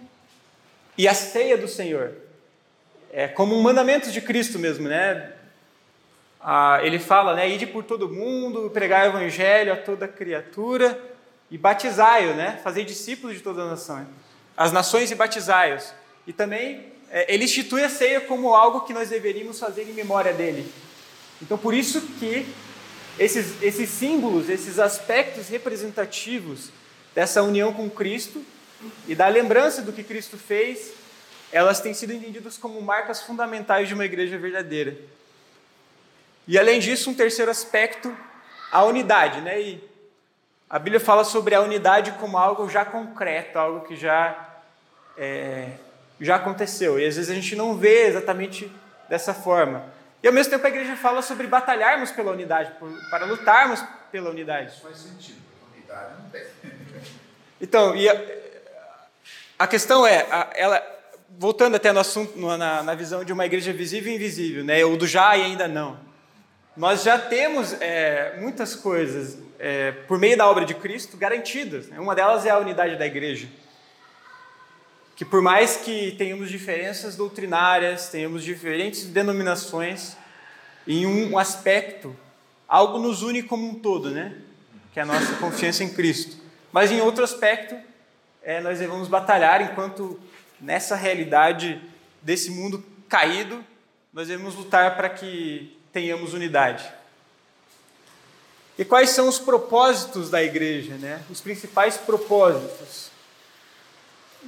[SPEAKER 1] e a ceia do Senhor. É como um mandamento de Cristo mesmo, né? Ah, ele fala, né, ide por todo mundo, pregar o evangelho a toda criatura e batizai-o, né? Fazer discípulos de todas as nações, as nações e batizai-os. E também é, ele institui a ceia como algo que nós deveríamos fazer em memória dele. Então, por isso que esses, esses símbolos, esses aspectos representativos dessa união com Cristo e da lembrança do que Cristo fez, elas têm sido entendidas como marcas fundamentais de uma igreja verdadeira. E além disso, um terceiro aspecto, a unidade, né? E a Bíblia fala sobre a unidade como algo já concreto, algo que já é, já aconteceu. E às vezes a gente não vê exatamente dessa forma. E ao mesmo tempo a igreja fala sobre batalharmos pela unidade, para lutarmos pela unidade.
[SPEAKER 7] Isso faz sentido, unidade não tem.
[SPEAKER 1] Então, e a, a questão é, a, ela, voltando até no assunto, na, na, visão de uma igreja visível e invisível, né, ou do já e ainda não. Nós já temos é, muitas coisas é, por meio da obra de Cristo garantidas. Né? Uma delas é a unidade da igreja que por mais que tenhamos diferenças doutrinárias, tenhamos diferentes denominações, em um aspecto, algo nos une como um todo, né? Que é a nossa confiança em Cristo. Mas em outro aspecto, é, nós devemos batalhar enquanto nessa realidade desse mundo caído, nós devemos lutar para que tenhamos unidade. E quais são os propósitos da igreja, né? Os principais propósitos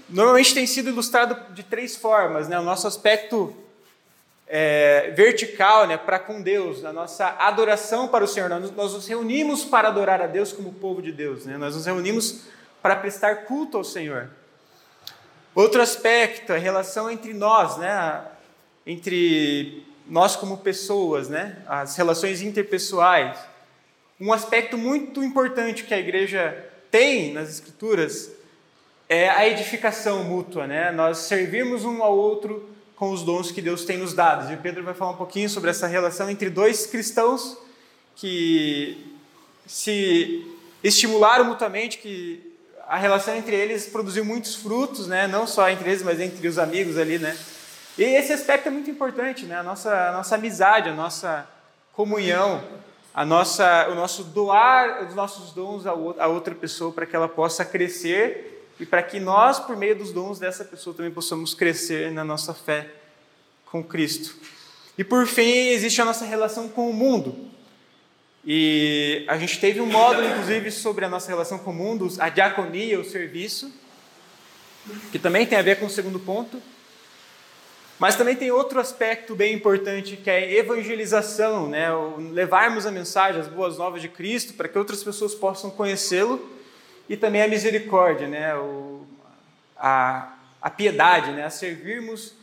[SPEAKER 1] normalmente tem sido ilustrado de três formas, né? O nosso aspecto é, vertical, né, para com Deus, a nossa adoração para o Senhor. Nós, nós, nos reunimos para adorar a Deus como povo de Deus, né? Nós nos reunimos para prestar culto ao Senhor. Outro aspecto, a relação entre nós, né? Entre nós como pessoas, né? As relações interpessoais. Um aspecto muito importante que a igreja tem nas Escrituras é a edificação mútua, né? Nós servimos um ao outro com os dons que Deus tem nos dado. E Pedro vai falar um pouquinho sobre essa relação entre dois cristãos que se estimularam mutuamente, que a relação entre eles produziu muitos frutos, né? Não só entre eles, mas entre os amigos ali, né? E esse aspecto é muito importante, né? A nossa, a nossa amizade, a nossa comunhão, a nossa, o nosso doar os nossos dons a outra pessoa para que ela possa crescer e para que nós, por meio dos dons dessa pessoa, também possamos crescer na nossa fé com Cristo. E por fim, existe a nossa relação com o mundo. E a gente teve um módulo, inclusive, sobre a nossa relação com o mundo, a diaconia, o serviço, que também tem a ver com o segundo ponto. Mas também tem outro aspecto bem importante que é a evangelização, né? Levarmos a mensagem, as boas novas de Cristo, para que outras pessoas possam conhecê-lo e também a misericórdia, né? O, a, a piedade, né? a servirmos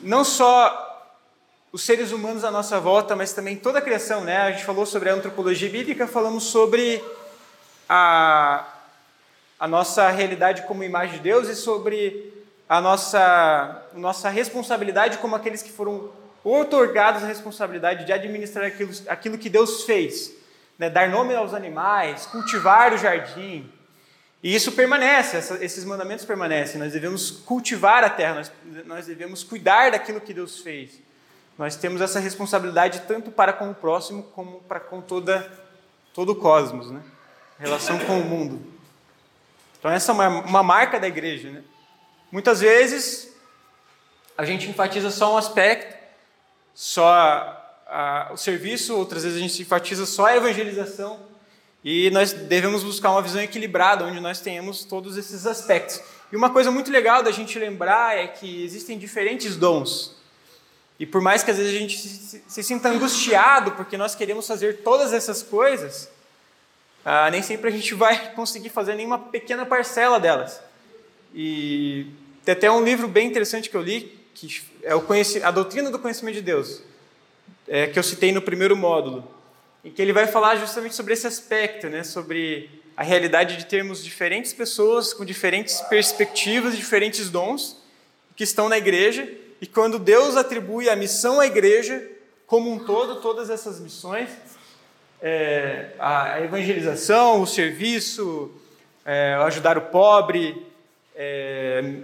[SPEAKER 1] não só os seres humanos à nossa volta, mas também toda a criação. Né? A gente falou sobre a antropologia bíblica, falamos sobre a, a nossa realidade como imagem de Deus e sobre a nossa, nossa responsabilidade como aqueles que foram otorgados a responsabilidade de administrar aquilo, aquilo que Deus fez, né? dar nome aos animais, cultivar o jardim. E isso permanece, essa, esses mandamentos permanecem. Nós devemos cultivar a terra, nós, nós devemos cuidar daquilo que Deus fez. Nós temos essa responsabilidade tanto para com o próximo como para com toda, todo o cosmos, né? Relação com o mundo. Então, essa é uma, uma marca da igreja. Né? Muitas vezes, a gente enfatiza só um aspecto, só a, o serviço, outras vezes a gente enfatiza só a evangelização, e nós devemos buscar uma visão equilibrada, onde nós tenhamos todos esses aspectos. E uma coisa muito legal da gente lembrar é que existem diferentes dons. E por mais que às vezes a gente se, se sinta angustiado porque nós queremos fazer todas essas coisas, ah, nem sempre a gente vai *laughs* conseguir fazer nenhuma pequena parcela delas. E tem até um livro bem interessante que eu li, que é o a doutrina do conhecimento de Deus, é, que eu citei no primeiro módulo, em que ele vai falar justamente sobre esse aspecto, né, sobre a realidade de termos diferentes pessoas com diferentes perspectivas, diferentes dons que estão na igreja e quando Deus atribui a missão à igreja como um todo, todas essas missões, é, a evangelização, o serviço, é, ajudar o pobre, é,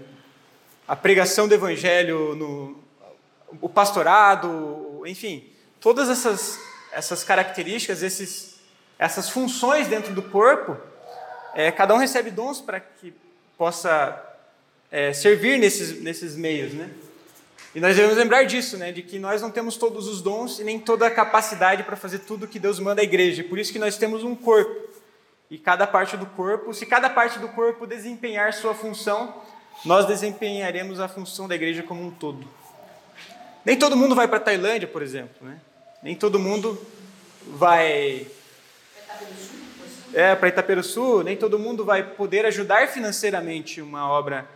[SPEAKER 1] a pregação do evangelho, no, o pastorado, enfim, todas essas, essas características, esses, essas funções dentro do corpo, é, cada um recebe dons para que possa é, servir nesses, nesses meios, né? E nós devemos lembrar disso, né? De que nós não temos todos os dons e nem toda a capacidade para fazer tudo que Deus manda à igreja. Por isso que nós temos um corpo. E cada parte do corpo, se cada parte do corpo desempenhar sua função, nós desempenharemos a função da igreja como um todo. Nem todo mundo vai para a Tailândia, por exemplo, né? Nem todo mundo vai é, para Itaperuçu, nem todo mundo vai poder ajudar financeiramente uma obra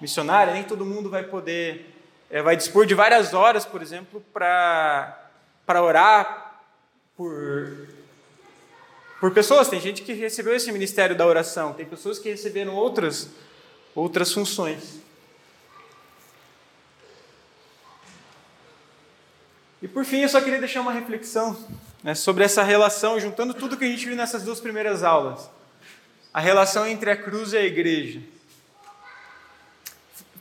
[SPEAKER 1] missionária, nem todo mundo vai poder é, vai dispor de várias horas, por exemplo, para orar por, por pessoas. Tem gente que recebeu esse ministério da oração, tem pessoas que receberam outras, outras funções. E por fim, eu só queria deixar uma reflexão né, sobre essa relação, juntando tudo que a gente viu nessas duas primeiras aulas. A relação entre a cruz e a igreja.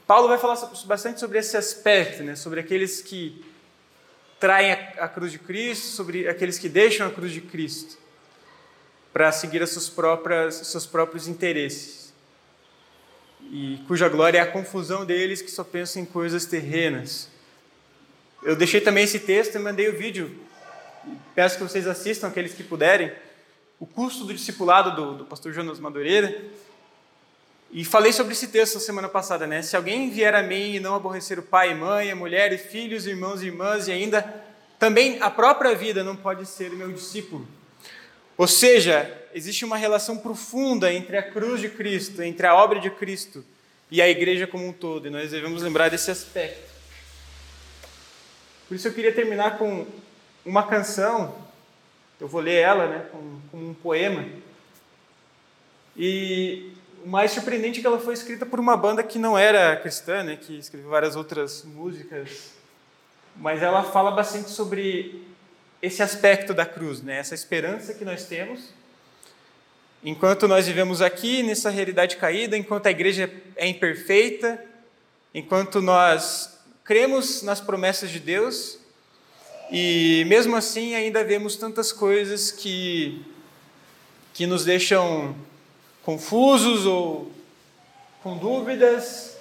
[SPEAKER 1] Paulo vai falar bastante sobre esse aspecto, né? sobre aqueles que traem a cruz de Cristo, sobre aqueles que deixam a cruz de Cristo para seguir as suas próprias, seus próprios interesses. E cuja glória é a confusão deles que só pensam em coisas terrenas. Eu deixei também esse texto e mandei o vídeo. Peço que vocês assistam, aqueles que puderem. O custo do discipulado do, do pastor Jonas Madureira. E falei sobre esse texto na semana passada, né? Se alguém vier a mim e não aborrecer o pai e mãe, a mulher e filhos, irmãos e irmãs, e ainda também a própria vida não pode ser meu discípulo. Ou seja, existe uma relação profunda entre a cruz de Cristo, entre a obra de Cristo e a igreja como um todo, e nós devemos lembrar desse aspecto. Por isso eu queria terminar com uma canção, eu vou ler ela, né, com, com um poema. E mais surpreendente é que ela foi escrita por uma banda que não era cristã, né, que escreveu várias outras músicas, mas ela fala bastante sobre esse aspecto da cruz, né, essa esperança que nós temos. Enquanto nós vivemos aqui nessa realidade caída, enquanto a igreja é imperfeita, enquanto nós cremos nas promessas de Deus, e mesmo assim ainda vemos tantas coisas que, que nos deixam confusos ou com dúvidas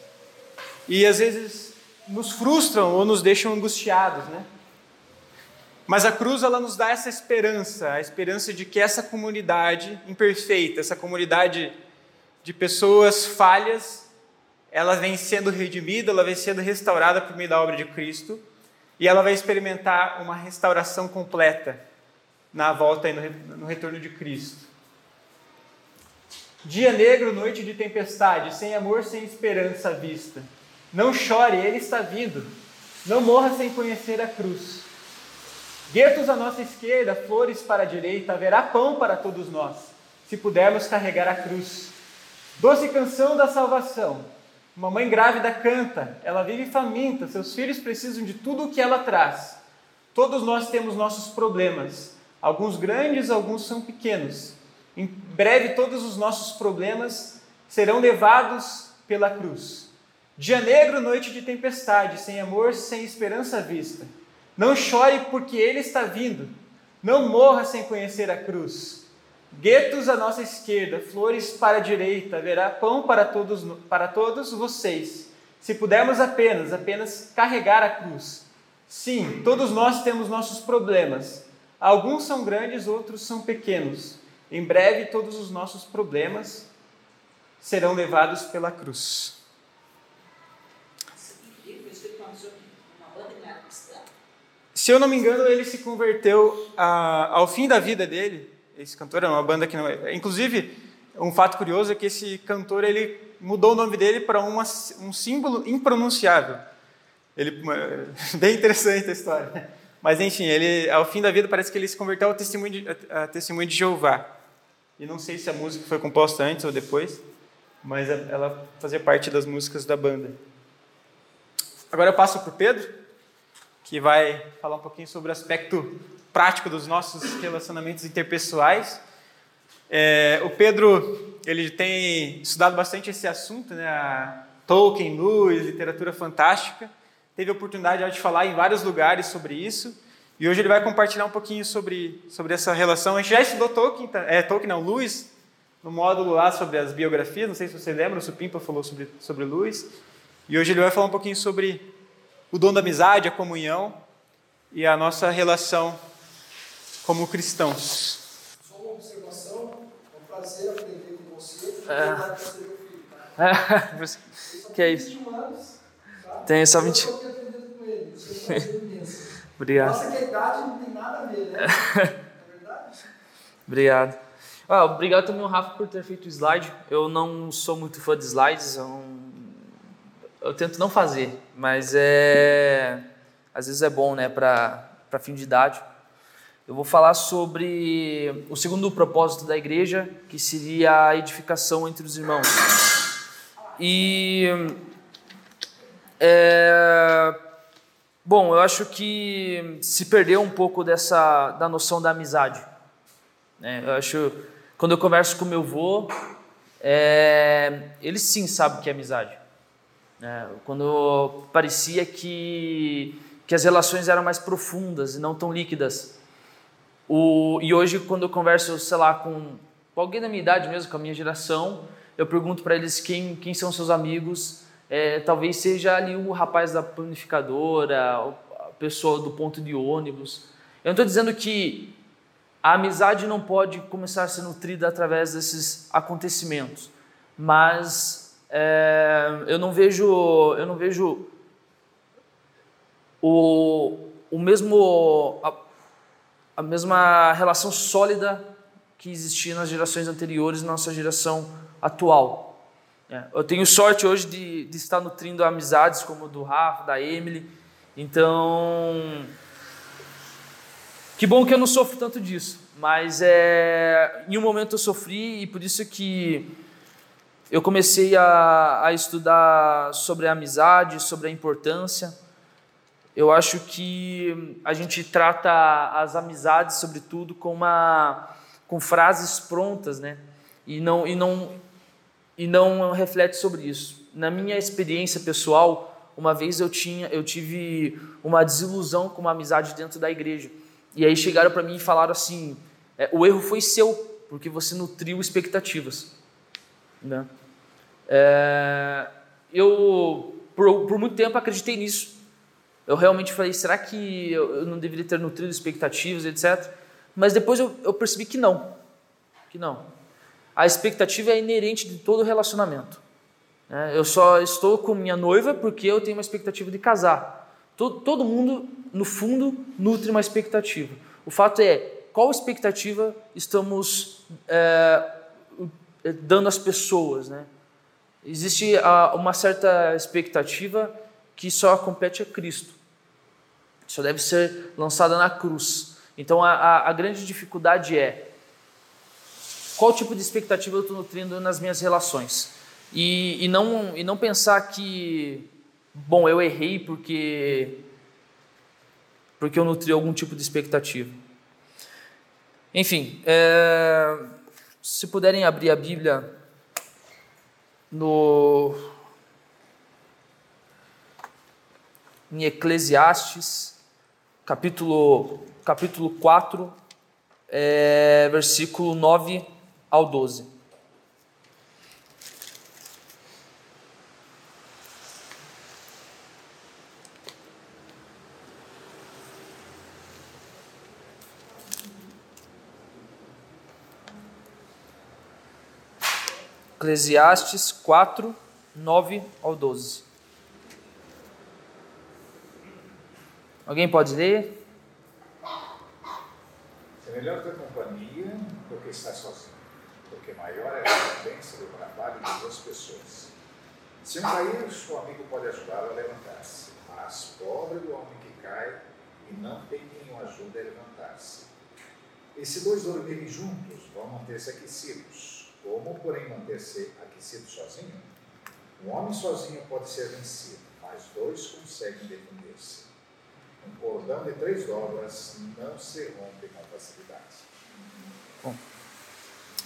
[SPEAKER 1] e às vezes nos frustram ou nos deixam angustiados, né? Mas a cruz ela nos dá essa esperança, a esperança de que essa comunidade imperfeita, essa comunidade de pessoas falhas, ela vem sendo redimida, ela vem sendo restaurada por meio da obra de Cristo, e ela vai experimentar uma restauração completa na volta e no retorno de Cristo. Dia negro, noite de tempestade, sem amor, sem esperança à vista. Não chore, ele está vindo. Não morra sem conhecer a cruz. Guetos à nossa esquerda, flores para a direita, haverá pão para todos nós, se pudermos carregar a cruz. Doce canção da salvação, Uma mãe grávida canta, ela vive faminta, seus filhos precisam de tudo o que ela traz. Todos nós temos nossos problemas, alguns grandes, alguns são pequenos. Em breve, todos os nossos problemas serão levados pela cruz. Dia negro, noite de tempestade, sem amor, sem esperança à vista. Não chore porque ele está vindo. Não morra sem conhecer a cruz. Guetos à nossa esquerda, flores para a direita, haverá pão para todos, para todos vocês. Se pudermos apenas, apenas carregar a cruz. Sim, todos nós temos nossos problemas. Alguns são grandes, outros são pequenos. Em breve, todos os nossos problemas serão levados pela cruz. Se eu não me engano, ele se converteu a, ao fim da vida dele esse cantor é uma banda que não é. Inclusive, um fato curioso é que esse cantor ele mudou o nome dele para uma, um símbolo impronunciável. Ele, *laughs* bem interessante a história. Mas enfim, ele ao fim da vida parece que ele se converteu ao testemunho de, a testemunho de Jeová. E não sei se a música foi composta antes ou depois, mas ela fazia parte das músicas da banda. Agora eu passo para o Pedro, que vai falar um pouquinho sobre o aspecto prático dos nossos relacionamentos interpessoais. É, o Pedro ele tem estudado bastante esse assunto, né? Tolkien, Lewis, literatura fantástica. Teve a oportunidade de falar em vários lugares sobre isso. E hoje ele vai compartilhar um pouquinho sobre, sobre essa relação. A gente já estudou Tolkien, tá? é, Tolkien não, Lewis, no módulo lá sobre as biografias. Não sei se você lembra, o Supimpa falou sobre, sobre Lewis. E hoje ele vai falar um pouquinho sobre o dom da amizade, a comunhão e a nossa relação como cristãos.
[SPEAKER 3] Só uma observação, é um prazer aprender com você.
[SPEAKER 8] É. É. *laughs* que é isso?
[SPEAKER 3] Anos, tá?
[SPEAKER 8] Tem só 20.
[SPEAKER 3] Eu estou aprendendo com ele,
[SPEAKER 8] Obrigado.
[SPEAKER 3] Nossa, que a idade não tem nada a ver, né? *laughs* É verdade?
[SPEAKER 8] Obrigado. Ah, obrigado também ao Rafa por ter feito o slide. Eu não sou muito fã de slides, eu, não... eu tento não fazer, mas é às vezes é bom, né, para fim de idade. Eu vou falar sobre o segundo propósito da igreja, que seria a edificação entre os irmãos. E. É, bom, eu acho que se perdeu um pouco dessa da noção da amizade. Né? Eu acho quando eu converso com meu avô, é, ele sim sabe o que é amizade. É, quando parecia que que as relações eram mais profundas e não tão líquidas. O, e hoje, quando eu converso, sei lá, com, com alguém da minha idade mesmo, com a minha geração, eu pergunto para eles quem, quem são seus amigos. É, talvez seja ali o rapaz da planificadora, a pessoa do ponto de ônibus. Eu não estou dizendo que a amizade não pode começar a ser nutrida através desses acontecimentos, mas é, eu não vejo, eu não vejo o, o mesmo a mesma relação sólida que existia nas gerações anteriores, na nossa geração atual. É, eu tenho sorte hoje de, de estar nutrindo amizades como do Rafa, da Emily, então que bom que eu não sofro tanto disso, mas é, em um momento eu sofri e por isso que eu comecei a, a estudar sobre a amizade, sobre a importância. Eu acho que a gente trata as amizades, sobretudo, com uma com frases prontas, né? E não e não e não reflete sobre isso. Na minha experiência pessoal, uma vez eu tinha eu tive uma desilusão com uma amizade dentro da igreja. E aí chegaram para mim e falaram assim: é, o erro foi seu porque você nutriu expectativas, né? É, eu por, por muito tempo acreditei nisso eu realmente falei, será que eu não deveria ter nutrido expectativas, etc. Mas depois eu, eu percebi que não, que não. A expectativa é inerente de todo relacionamento. Né? Eu só estou com minha noiva porque eu tenho uma expectativa de casar. Todo, todo mundo, no fundo, nutre uma expectativa. O fato é, qual expectativa estamos é, dando às pessoas, né? Existe a, uma certa expectativa que só compete a Cristo só deve ser lançada na cruz. Então a, a, a grande dificuldade é qual tipo de expectativa eu estou nutrindo nas minhas relações. E, e, não, e não pensar que, bom, eu errei porque, porque eu nutri algum tipo de expectativa. Enfim, é, se puderem abrir a Bíblia no em Eclesiastes, capítulo, capítulo 4, é, versículo 9 ao 12. Eclesiastes 4, 9 ao 12. Alguém pode ler?
[SPEAKER 9] É melhor ter companhia do que estar sozinho, porque maior é a recompensa do trabalho de duas pessoas. Se um cair, seu amigo pode ajudá-lo a levantar-se, mas pobre do homem que cai e não tem o ajude a levantar-se. E se dois dormirem juntos, vão manter-se aquecidos. Como, porém, manter-se aquecido sozinho? Um homem sozinho pode ser vencido, mas dois conseguem defender-se. Um cordão de três dobras não se rompe com facilidade.
[SPEAKER 8] Bom,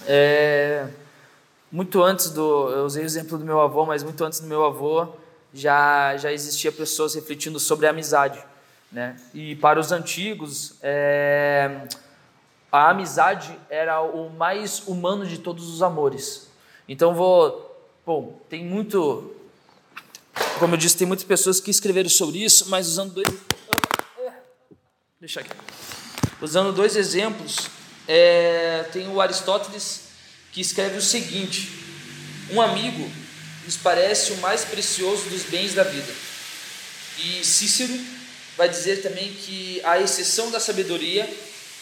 [SPEAKER 8] é, muito antes do. Eu usei o exemplo do meu avô, mas muito antes do meu avô já, já existia pessoas refletindo sobre a amizade. Né? E para os antigos, é, a amizade era o mais humano de todos os amores. Então vou. Bom, tem muito. Como eu disse, tem muitas pessoas que escreveram sobre isso, mas usando dois Deixa aqui. Usando dois exemplos, é, tem o Aristóteles que escreve o seguinte: Um amigo nos parece o mais precioso dos bens da vida. E Cícero vai dizer também que, à exceção da sabedoria,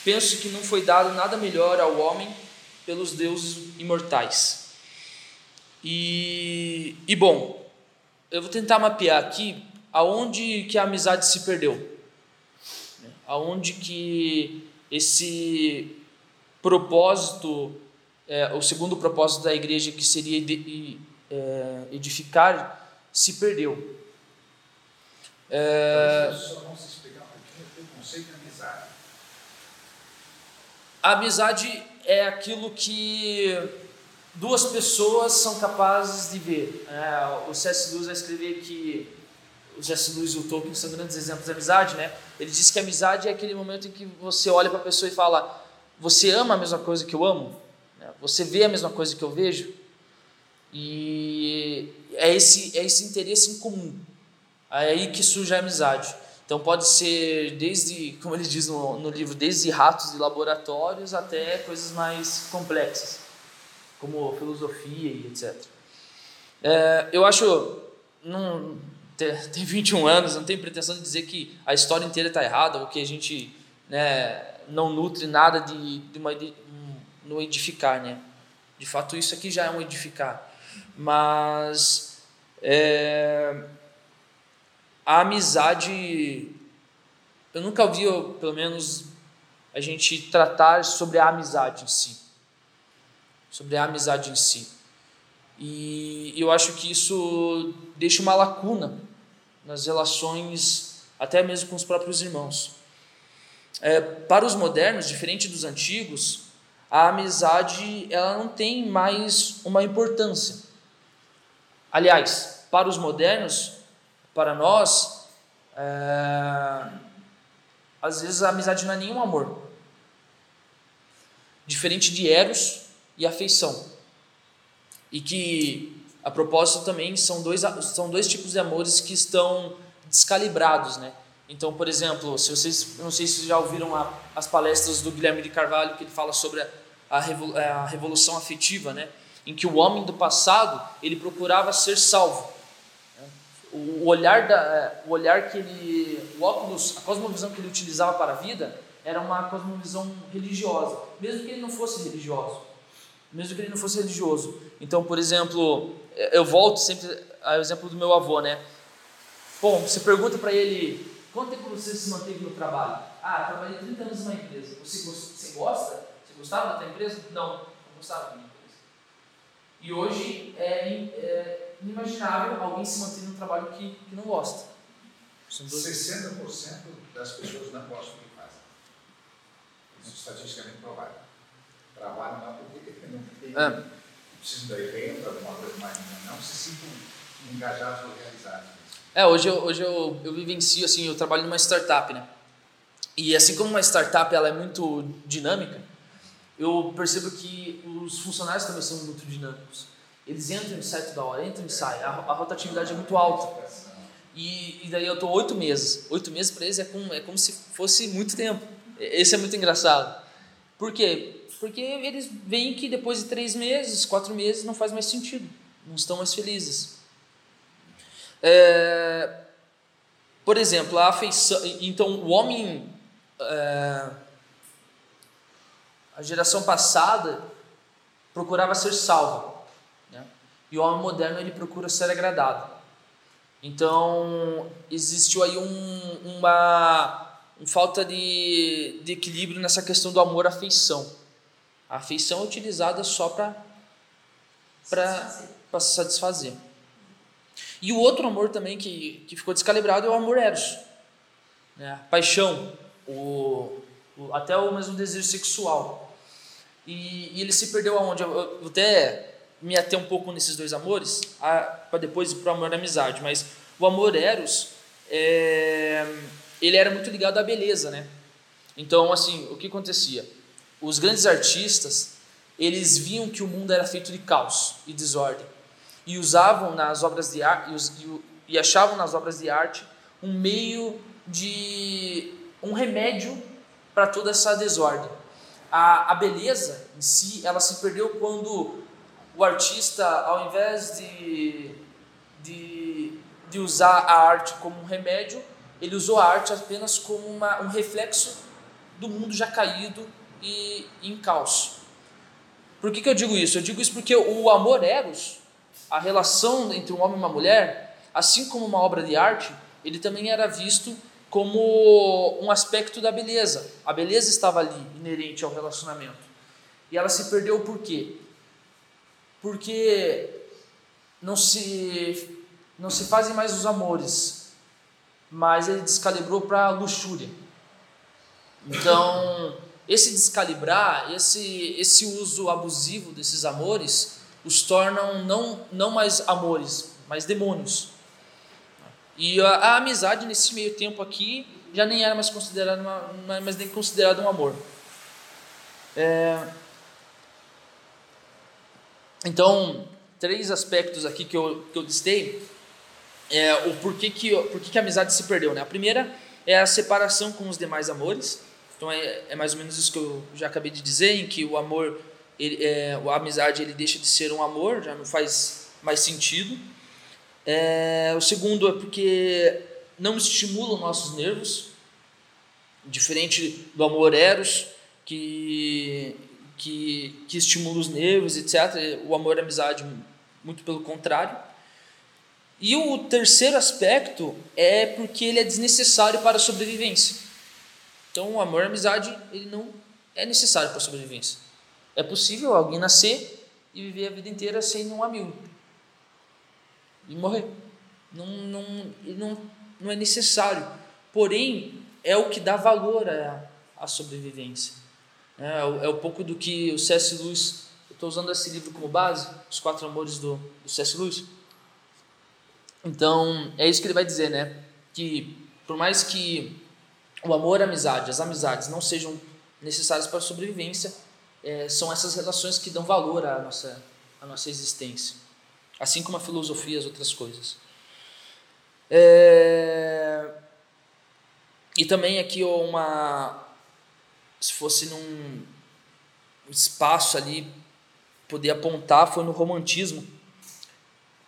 [SPEAKER 8] penso que não foi dado nada melhor ao homem pelos deuses imortais. E, e bom, eu vou tentar mapear aqui aonde que a amizade se perdeu aonde que esse propósito, é, o segundo propósito da igreja que seria é, edificar, se perdeu.
[SPEAKER 9] É.
[SPEAKER 8] A amizade é aquilo que duas pessoas são capazes de ver. É, o C.S. Lewis vai escrever que o C.S. Lewis e o Tolkien são grandes exemplos de amizade, né? Ele diz que a amizade é aquele momento em que você olha para a pessoa e fala: Você ama a mesma coisa que eu amo? Né? Você vê a mesma coisa que eu vejo? E é esse, é esse interesse em comum. É aí que surge a amizade. Então pode ser desde, como ele diz no, no livro, desde ratos de laboratórios até coisas mais complexas, como filosofia e etc. É, eu acho, não, tem 21 anos, não tenho pretensão de dizer que a história inteira está errada ou que a gente né, não nutre nada de, de, uma, de no edificar. Né? De fato, isso aqui já é um edificar. Mas é, a amizade, eu nunca ouvi, pelo menos, a gente tratar sobre a amizade em si. Sobre a amizade em si. E eu acho que isso deixa uma lacuna nas relações, até mesmo com os próprios irmãos. É, para os modernos, diferente dos antigos, a amizade ela não tem mais uma importância. Aliás, para os modernos, para nós, é, às vezes a amizade não é nenhum amor. Diferente de eros e afeição. E que a propósito também são dois, são dois tipos de amores que estão descalibrados, né? Então, por exemplo, se vocês, não sei se vocês já ouviram a, as palestras do Guilherme de Carvalho, que ele fala sobre a, a, a revolução afetiva, né? Em que o homem do passado, ele procurava ser salvo. O, olhar da, o olhar que ele, o óculos, a cosmovisão que ele utilizava para a vida era uma cosmovisão religiosa, mesmo que ele não fosse religioso mesmo que ele não fosse religioso. Então, por exemplo, eu volto sempre ao exemplo do meu avô, né? Bom, você pergunta para ele, quanto tempo você se manteve no trabalho? Ah, trabalhei 30 anos numa empresa. Você, você gosta? Você gostava da tua empresa? Não, não gostava da minha empresa. E hoje é, é inimaginável alguém se manter num trabalho que, que não gosta. Sem dúvida.
[SPEAKER 9] 60% das pessoas não gostam do que fazem. Isso é estatisticamente provado. Trabalham lá porque não tem,
[SPEAKER 8] É.
[SPEAKER 9] precisam da renda, alguma coisa mais, não se sintam engajados ou realizados.
[SPEAKER 8] É, hoje eu, hoje eu, eu vivencio, assim, eu trabalho numa startup, né? E assim como uma startup ela é muito dinâmica, eu percebo que os funcionários também são muito dinâmicos. Eles entram e saem toda hora, entram e saem. A, a rotatividade é muito alta. E, e daí eu tô oito meses. Oito meses para eles é como, é como se fosse muito tempo. Esse é muito engraçado. Por quê? Porque eles veem que depois de três meses, quatro meses, não faz mais sentido. Não estão mais felizes. É, por exemplo, a afeição. Então, o homem. é, a geração passada procurava ser salvo. Né? E o homem moderno ele procura ser agradado. Então, existiu aí um, uma, uma falta de, de equilíbrio nessa questão do amor à afeição. A afeição é utilizada só para para se satisfazer. E o outro amor também que, que ficou descalibrado é o amor eros. Né? Paixão, o, o, até o mesmo desejo sexual. E, e ele se perdeu aonde? Eu, eu até me ater um pouco nesses dois amores, para depois ir para o amor da amizade. Mas o amor eros, é, ele era muito ligado à beleza, né? Então, assim, o que acontecia? Os grandes artistas, eles viam que o mundo era feito de caos e desordem e usavam nas obras de arte e, e achavam nas obras de arte um meio de um remédio para toda essa desordem. A, a beleza em si, ela se perdeu quando o artista, ao invés de, de, de usar a arte como um remédio, ele usou a arte apenas como uma, um reflexo do mundo já caído e, e em caos. Por que, que eu digo isso? Eu digo isso porque o amor eros, a relação entre um homem e uma mulher, assim como uma obra de arte, ele também era visto como um aspecto da beleza. A beleza estava ali, inerente ao relacionamento. E ela se perdeu por quê? Porque não se, não se fazem mais os amores, mas ele descalibrou para luxúria. Então, esse descalibrar, esse, esse uso abusivo desses amores, os tornam não, não mais amores, mas demônios. E a, a, amizade nesse meio tempo aqui já nem era mais considerada uma, mais nem considerado um amor. É, então, três aspectos aqui que eu, que eu listei é o porquê que, porquê que a amizade se perdeu. Né? A primeira é a separação com os demais amores. Então é, é mais ou menos isso que eu já acabei de dizer, em que o amor, ele, é, a amizade ele deixa de ser um amor, já não faz mais sentido. É, o segundo é porque não estimula nossos nervos, diferente do amor eros, que, que, que estimula os nervos, etc. O amor amizade, muito pelo contrário. E o terceiro aspecto é porque ele é desnecessário para a sobrevivência. Então, o amor amizade ele não é necessário para a sobrevivência. É possível alguém nascer e viver a vida inteira sem um amigo e morrer. Não, não, não, não é necessário. Porém, é o que dá valor à, à sobrevivência. É, é um pouco do que o C.S. Lewis, eu estou usando esse livro como base, Os Quatro Amores do, do C.S. Lewis. Então, é isso que ele vai dizer, né? Que por mais que o amor, a amizade, as amizades não sejam necessárias para a sobrevivência, é, são essas relações que dão valor à nossa, à nossa existência. Assim como a filosofia e as outras coisas. É, e também aqui uma. Se fosse num espaço ali, poder apontar, foi no romantismo.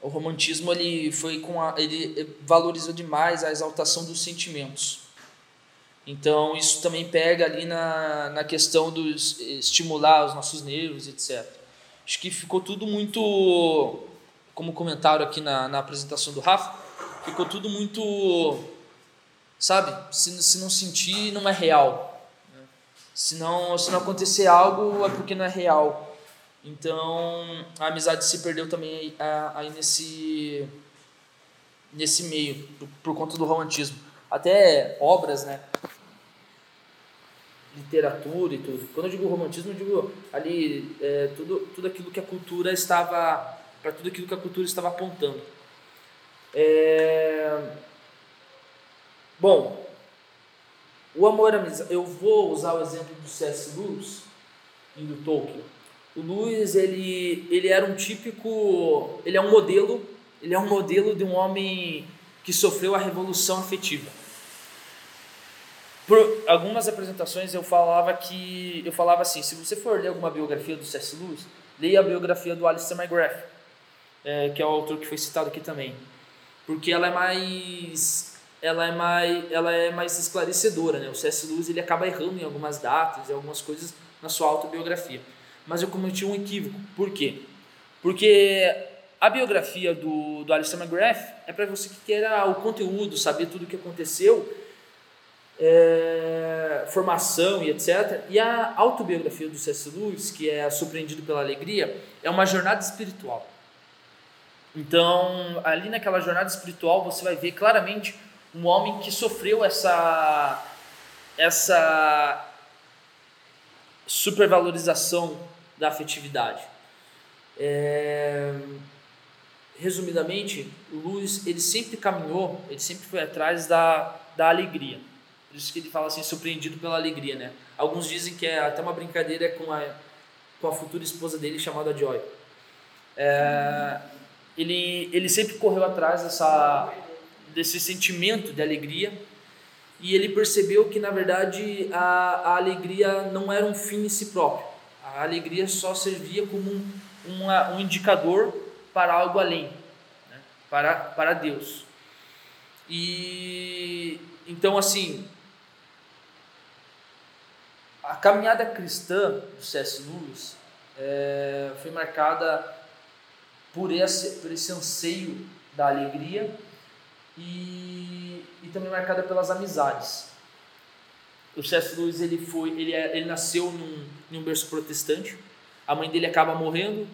[SPEAKER 8] O romantismo ele foi com a, ele valorizou demais a exaltação dos sentimentos. Então, isso também pega ali na, na questão dos estimular os nossos nervos, etc. Acho que ficou tudo muito, como comentaram aqui na, na apresentação do Rafa, ficou tudo muito, sabe? Se, se não sentir, não é real. Se não, se não acontecer algo, é porque não é real. Então a amizade se perdeu também aí, nesse nesse meio por conta do romantismo. Até obras, né? Literatura e tudo. Quando eu digo romantismo, eu digo ali é, tudo tudo aquilo que a cultura estava para tudo aquilo que a cultura estava apontando. É, Bom, o amor à amizade. Eu vou usar o exemplo do C.S. Lewis e do Tolkien. O Lewis, ele, ele era um típico. Ele é um modelo. Ele é um modelo de um homem que sofreu a revolução afetiva. Por algumas apresentações eu falava que eu falava assim, se você for ler alguma biografia do C.S. Lewis, leia a biografia do Alistair McGrath, é, que é o autor que foi citado aqui também, porque ela é mais ela é mais ela é mais esclarecedora, né? O C.S. Lewis ele acaba errando em algumas datas e algumas coisas na sua autobiografia. Mas eu cometi um equívoco. Por quê? Porque a biografia do, do Alistair McGrath é para você que queira o conteúdo, saber tudo o que aconteceu, é, formação e etc. E a autobiografia do C.S. Lewis, que é Surpreendido pela Alegria, é uma jornada espiritual. Então, ali naquela jornada espiritual, você vai ver claramente um homem que sofreu essa essa supervalorização da afetividade. É, resumidamente, o Luiz ele sempre caminhou, ele sempre foi atrás da, da alegria. Por isso que ele fala assim, surpreendido pela alegria, né? Alguns dizem que é até uma brincadeira com a, com a futura esposa dele chamada Joy. É, ele, ele sempre correu atrás dessa, desse sentimento de alegria e ele percebeu que, na verdade, a, a alegria não era um fim em si próprio. A alegria só servia como um, uma, um indicador para algo além, né? para, para Deus. E então, assim, a caminhada cristã do C.S. Lewis é, foi marcada por esse, por esse anseio da alegria e, e também marcada pelas amizades. O C.S. Lewis ele foi, ele, é, ele nasceu num, num berço protestante. A mãe dele acaba morrendo.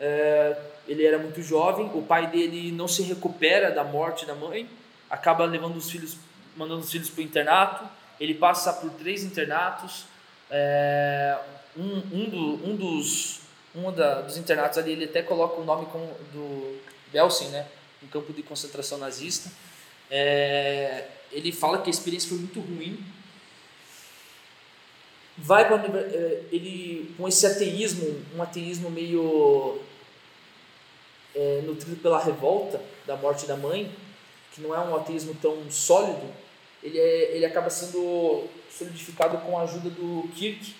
[SPEAKER 8] É, ele era muito jovem. O pai dele não se recupera da morte da mãe. Acaba levando os filhos, mandando os filhos para o internato. Ele passa por três internatos. É, um, um, do, um dos um da, dos internatos ali ele até coloca o nome com, do Belsen, né, um campo de concentração nazista. É, ele fala que a experiência foi muito ruim. Vai para ele com esse ateísmo, um ateísmo meio é, nutrido pela revolta da morte da mãe, que não é um ateísmo tão sólido. Ele é, ele acaba sendo solidificado com a ajuda do Kirk.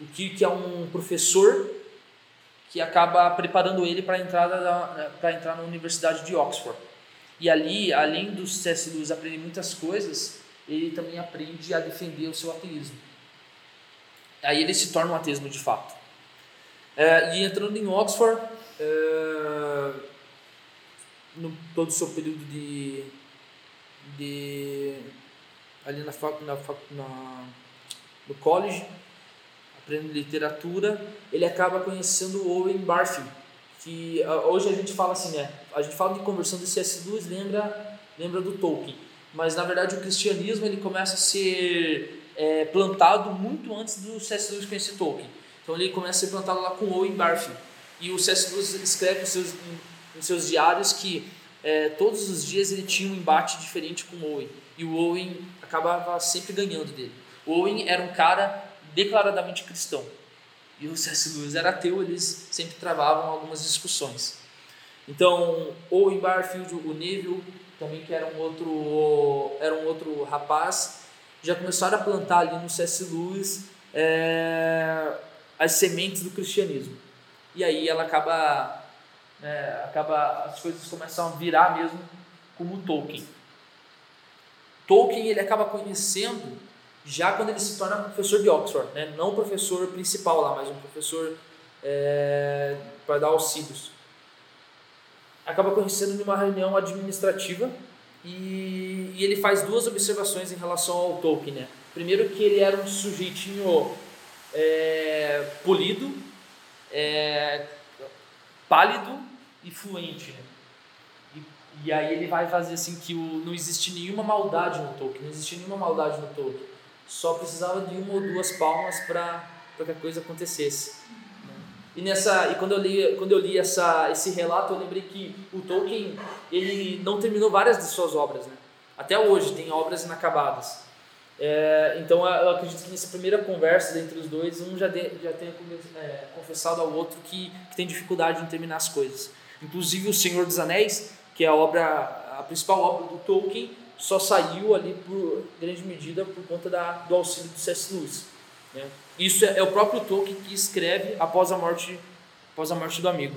[SPEAKER 8] O Kirk é um professor que acaba preparando ele para entrada para entrar na Universidade de Oxford. E ali, além do C.S. Lewis aprender muitas coisas, ele também aprende a defender o seu ateísmo. Aí ele se torna um ateísmo de fato. É, e entrando em Oxford, é, no todo o seu período de, de ali na, na, na no college, aprendendo literatura, ele acaba conhecendo o Owen Barfield, que uh, hoje a gente fala assim, né? A gente fala de conversão de C.S. Lewis, lembra, lembra do Tolkien, mas na verdade o cristianismo ele começa a ser é, plantado muito antes do C.S. Lewis conhecer Tolkien. Então ele começa a ser plantado lá com Owen Barfield. E o C.S. Lewis escreve nos seus, nos seus diários que é, todos os dias ele tinha um embate diferente com o Owen. E o Owen acabava sempre ganhando dele. Owen era um cara declaradamente cristão. E o C.S. Lewis era ateu, eles sempre travavam algumas discussões. Então, Owen Barfield, o Neville, também que era um outro, era um outro rapaz, já começaram a plantar ali no C.S. Lewis é, as sementes do cristianismo. E aí ela acaba, é, acaba, as coisas começam a virar mesmo como Tolkien. Tolkien ele acaba conhecendo já quando ele se torna professor de Oxford, né? não professor principal lá, mas um professor é, para dar auxílios. Acaba conhecendo numa reunião administrativa e, e, ele faz duas observações em relação ao Tolkien. Né? Primeiro que ele era um sujeitinho é, polido, é, pálido e fluente. Né? E, aí ele vai fazer assim que o, não existe nenhuma maldade no Tolkien, não existe nenhuma maldade no Tolkien. Só precisava de uma ou duas palmas para que a coisa acontecesse. E nessa e quando eu li quando eu li essa esse relato eu lembrei que o Tolkien ele não terminou várias de suas obras, né? Até hoje tem obras inacabadas. É, então eu acredito que nessa primeira conversa entre os dois um já de, já tenha é, confessado ao outro que, que tem dificuldade em terminar as coisas. Inclusive o Senhor dos Anéis, que é a obra a principal obra do Tolkien, só saiu ali por grande medida por conta da, do auxílio do C.S. Lewis. Né? Isso é, é, o próprio Tolkien que escreve após a morte, após a morte do amigo.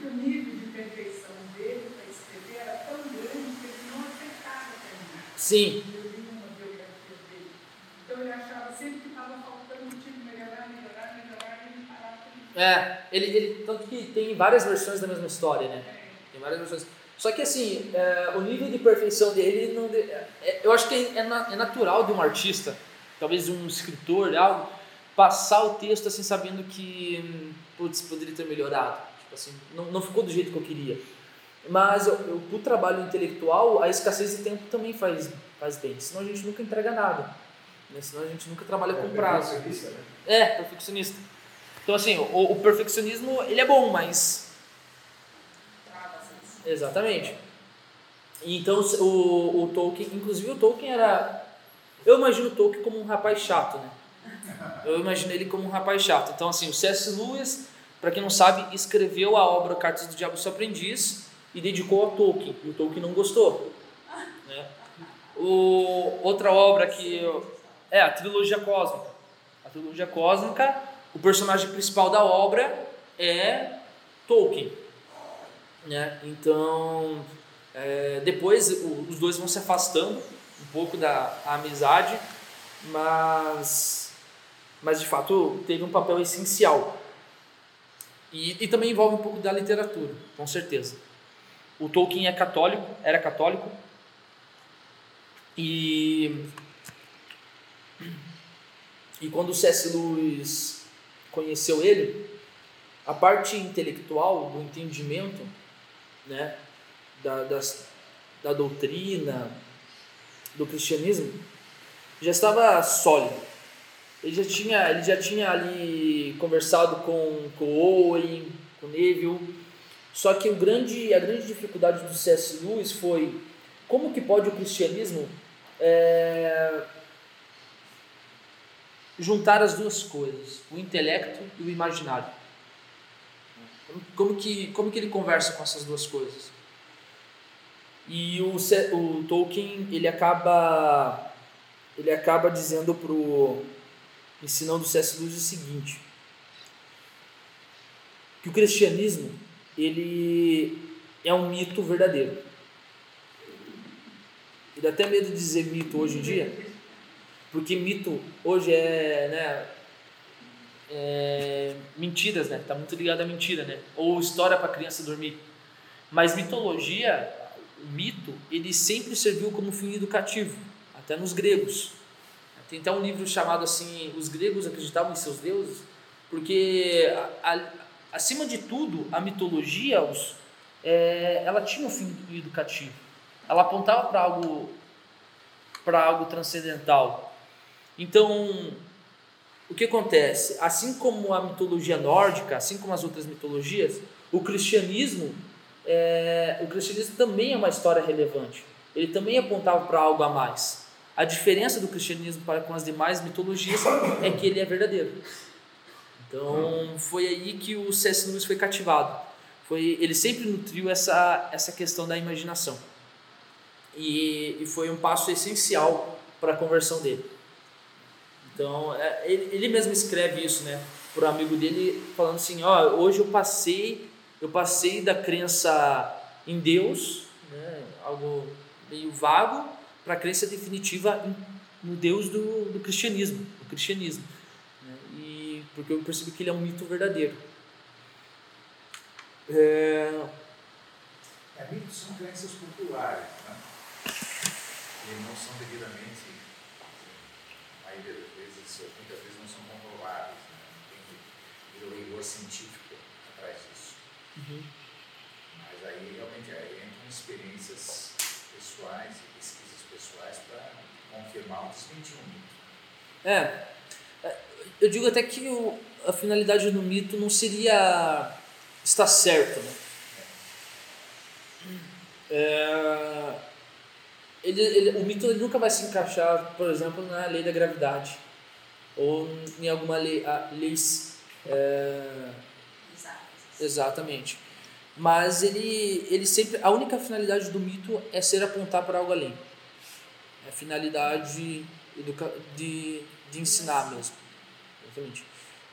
[SPEAKER 5] o nível de perfeição dele para escrever era tão grande que ele não aceitava terminar.
[SPEAKER 8] Sim.
[SPEAKER 5] Eu li uma biografia dele. Então ele achava sempre que estava faltando, tinha que melhorar, melhorar, melhorar, e ele parava de
[SPEAKER 8] É, ele, ele, tanto que tem várias versões da mesma história, né? Tem várias versões. Só que assim, é, o nível de perfeição dele, não de, é, eu acho que é, é, é natural de um artista talvez um escritor, algo, passar o texto assim sabendo que, putz, poderia ter melhorado. Tipo assim, não, não ficou do jeito que eu queria. Mas eu, eu, o trabalho intelectual, a escassez de tempo também faz, faz bem, senão a gente nunca entrega nada. Né? Senão a gente nunca trabalha com prazo.
[SPEAKER 7] Perfeccionista, né?
[SPEAKER 8] É, perfeccionista. Então assim, o, o perfeccionismo, ele é bom, mas... Exatamente. Então o, o Tolkien, inclusive o Tolkien era eu imagino o Tolkien como um rapaz chato, né? Eu imagino ele como um rapaz chato. Então, assim, o C.S. Lewis, para quem não sabe, escreveu a obra Cartas do Diabo seu Aprendiz e dedicou ao Tolkien. E o Tolkien não gostou. Né? O, outra obra que... Eu, é a trilogia cósmica. A trilogia cósmica, o personagem principal da obra é Tolkien. Né? Então, é, depois os dois vão se afastando um pouco da amizade, mas, mas de fato teve um papel essencial. E, e também envolve um pouco da literatura, com certeza. O Tolkien é católico, era católico, e, e quando o C.S. Lewis conheceu ele, a parte intelectual, do entendimento né, da, das, da doutrina, do cristianismo já estava sólido. Ele já tinha, ele já tinha ali conversado com, com Owen, com Neville. Só que o grande, a grande dificuldade do C.S. Lewis foi como que pode o cristianismo é, juntar as duas coisas, o intelecto e o imaginário. Como que, como que ele conversa com essas duas coisas? E o, o Tolkien, ele acaba ele acaba dizendo pro ensinando o C.S. Lewis o seguinte, que o cristianismo, ele é um mito verdadeiro. E dá até medo de dizer mito hoje em dia, porque mito hoje é, né, é mentiras, né? Tá muito ligado à mentira, né? Ou história para criança dormir. Mas mitologia o mito ele sempre serviu como fim educativo, até nos gregos. Tem até um livro chamado assim, os gregos acreditavam em seus deuses, porque a, a, acima de tudo a mitologia, os, é, ela tinha um fim educativo. Ela apontava para algo para algo transcendental. Então, o que acontece? Assim como a mitologia nórdica, assim como as outras mitologias, o cristianismo é, o cristianismo também é uma história relevante. Ele também apontava para algo a mais. A diferença do cristianismo para com as demais mitologias é que ele é verdadeiro. Então foi aí que o C.S. Lewis foi cativado. Foi, ele sempre nutriu essa, essa questão da imaginação. E, e foi um passo essencial para a conversão dele. Então, é, ele, ele mesmo escreve isso, né? Para o amigo dele, falando assim: Ó, oh, hoje eu passei eu passei da crença em Deus, né, algo meio vago, para a crença definitiva no Deus do, do cristianismo, do cristianismo. Né, e porque eu percebi que ele é um mito verdadeiro.
[SPEAKER 9] É... É, mitos são crenças populares, né? E não são devidamente, maioria muitas vezes não são comprovadas. Né? Tem ao rigor científico atrás disso.
[SPEAKER 8] Uhum.
[SPEAKER 9] Mas aí realmente aí entram experiências pessoais e pesquisas pessoais para confirmar ou desmentir um mito.
[SPEAKER 8] É, é, eu digo até que o, a finalidade do mito não seria estar certo, né? É, ele, ele, o mito ele nunca vai se encaixar, por exemplo, na lei da gravidade ou em alguma lei, a, leis é, exatamente. Mas ele, ele sempre a única finalidade do mito é ser apontar para algo além. É a finalidade educa, de, de ensinar mesmo. Exatamente.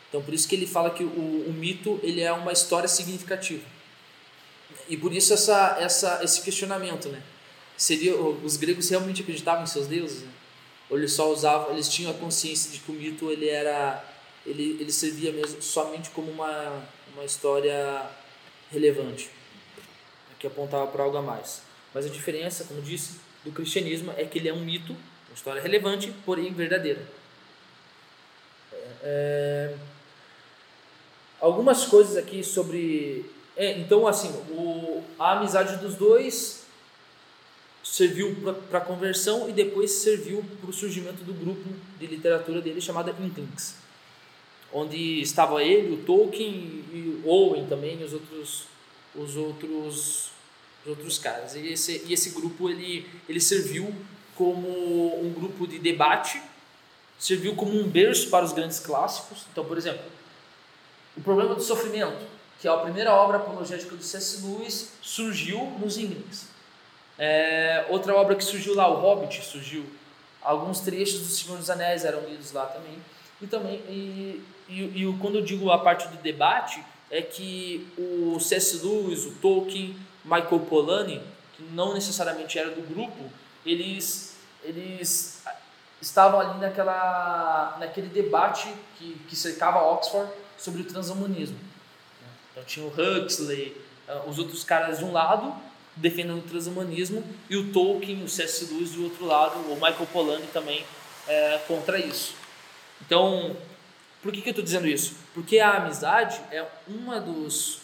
[SPEAKER 8] Então por isso que ele fala que o, o mito ele é uma história significativa. E por isso essa, essa, esse questionamento, né? Seria, os gregos realmente acreditavam em seus deuses? Né? Ou eles só usavam, eles tinham a consciência de que o mito ele era, ele, ele servia mesmo somente como uma, uma história relevante, que apontava para algo a mais. Mas a diferença, como disse, do cristianismo é que ele é um mito, uma história relevante, porém verdadeira. É, algumas coisas aqui sobre. É, então, assim, o, a amizade dos dois serviu para a conversão e depois serviu para o surgimento do grupo de literatura dele chamada Inklings, onde estava ele, o Tolkien e Owen também, e os outros, os outros, os outros caras. E esse, e esse grupo ele, ele serviu como um grupo de debate, serviu como um berço para os grandes clássicos. Então, por exemplo, o problema do sofrimento, que é a primeira obra apologética do C.S. Lewis, surgiu nos Inklings. É, outra obra que surgiu lá, O Hobbit, surgiu. Alguns trechos do Senhor dos Anéis eram lidos lá também. E também, e, e, e quando eu digo a parte do debate, é que o C.S. Lewis, o Tolkien, Michael Polanyi, que não necessariamente era do grupo, eles, eles estavam ali naquela, naquele debate que, que cercava Oxford sobre o transhumanismo. Então tinha o Huxley, ah, os outros caras de um lado defendendo o transhumanismo e o Tolkien, o C.S. Lewis do outro lado, o Michael Polanyi também é, contra isso. Então, por que, que eu estou dizendo isso? Porque a amizade é uma dos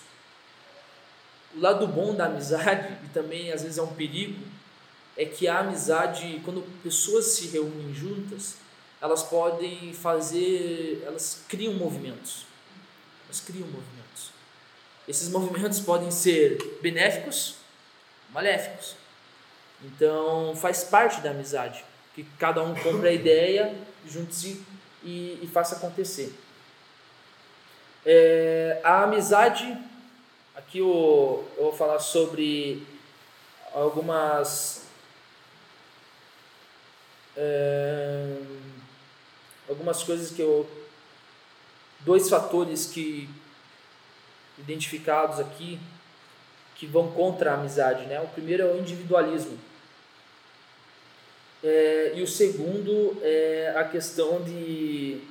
[SPEAKER 8] o lado bom da amizade e também às vezes é um perigo é que a amizade quando pessoas se reúnem juntas elas podem fazer elas criam movimentos elas criam movimentos esses movimentos podem ser benéficos maléficos. Então faz parte da amizade que cada um compra a ideia, junte-se e, e, faça acontecer. É, a amizade, aqui eu, eu vou falar sobre algumas é, algumas coisas que eu dois fatores que identificados aqui que vão contra a amizade. Né? O primeiro é o individualismo. É, e o segundo é a questão de.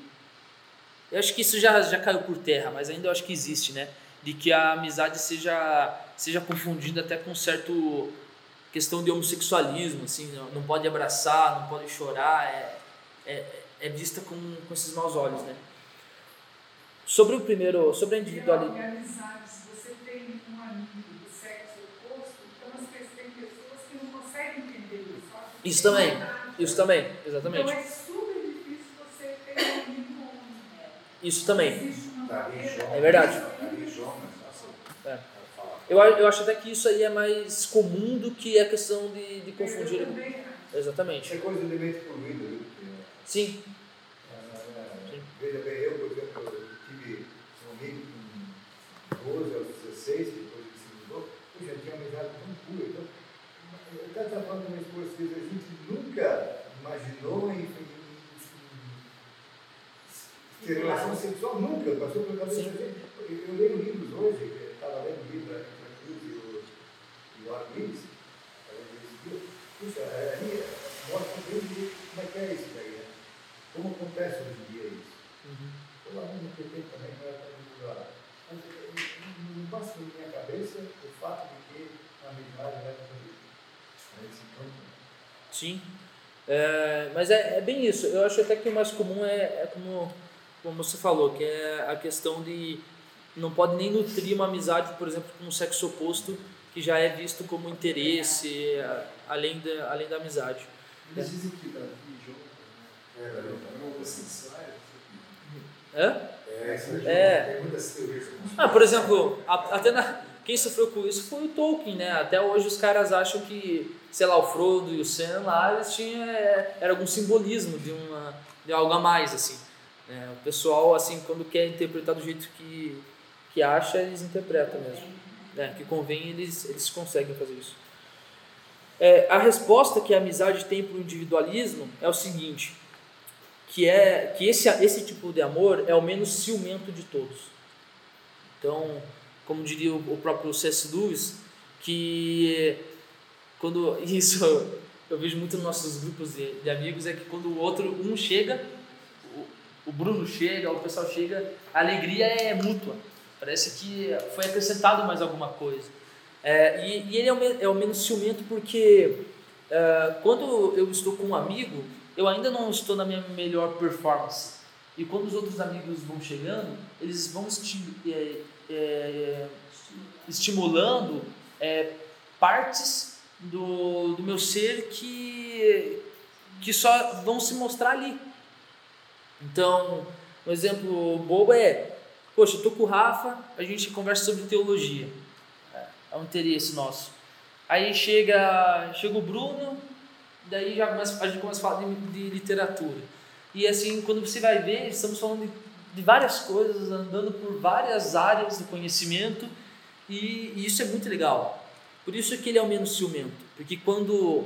[SPEAKER 8] Eu acho que isso já, já caiu por terra, mas ainda eu acho que existe, né? De que a amizade seja, seja confundida até com certo questão de homossexualismo, assim, não, pode abraçar, não pode chorar, é, é, é vista com, com esses maus olhos, né? Sobre o primeiro, sobre a individualidade. Isso também, isso também, exatamente.
[SPEAKER 5] Então é super difícil você ter um amigo
[SPEAKER 8] Isso também,
[SPEAKER 5] Existe uma
[SPEAKER 9] Davi
[SPEAKER 5] barreira.
[SPEAKER 9] Jonas,
[SPEAKER 8] é verdade. É. Eu, eu acho até que isso aí é mais comum do que a questão de, de confundir. Exatamente.
[SPEAKER 7] É coisa de elemento poluído, viu?
[SPEAKER 8] Sim,
[SPEAKER 7] Ah, Veja bem, eu, por exemplo, eu tive um amigo com 12 aos 16, depois que se mudou, eu já tinha uma amizade tão pura. Então, eu estava falando com a minha esposa, que a gente nunca imaginou em, ter relação sexual, nunca, passou pela cabeça da gente. Eu, leio livros hoje, estava lendo o livro da Anita Cruz e o, e o Arquives, puxa, ali mostra bem de como é que é isso daí, né? Como acontece hoje em dia isso. Eu lá no PT também não era tão Mas eh, não passa na minha cabeça o fato de que a amizade esse campo.
[SPEAKER 8] Sim. É, mas é, é bem isso. Eu acho até que o mais comum é, é como, como você falou, que é a questão de não pode nem nutrir uma amizade, por exemplo, com um sexo oposto que já é visto como interesse além da, além da amizade.
[SPEAKER 7] Eles dizem que Davi e João
[SPEAKER 9] É,
[SPEAKER 7] eram homossexuais.
[SPEAKER 9] É, isso
[SPEAKER 8] É.
[SPEAKER 9] muitas teorias.
[SPEAKER 8] Ah, por exemplo, até na, quem sofreu com isso foi o Tolkien, né? Até hoje os caras acham que, sei lá, o Frodo e o Sam lá, eles tinham, é, era algum simbolismo de, uma, de algo a mais, assim. né? o pessoal, assim, quando quer interpretar do jeito que, que acha, eles interpretam mesmo. né? que convém, eles, eles conseguem fazer isso. É, a resposta que a amizade tem para o individualismo é o seguinte, que é que esse, esse tipo de amor é o menos ciumento de todos. Então, como diria o, próprio C.S. Lewis, que quando *laughs* isso eu vejo muito nos nossos grupos de, de amigos é que quando o outro um chega, o, o Bruno chega, o pessoal chega, a alegria é mútua. Parece que foi acrescentado mais alguma coisa. É, e, e ele é o, é o menos ciumento porque é, quando eu estou com um amigo, eu ainda não estou na minha melhor performance. E quando os outros amigos vão chegando, eles vão é, estimulando é, partes do, do meu ser que, que só vão se mostrar ali. Então, um exemplo bobo é, poxa, eu tô com o Rafa, a gente conversa sobre teologia. É, é um interesse nosso. Aí chega, chega o Bruno, daí já começa, a gente começa a falar de, de literatura. E assim, quando você vai ver, estamos falando de, de várias coisas, andando por várias áreas do conhecimento, e, e isso é muito legal. Por isso que ele é o menos ciumento, porque quando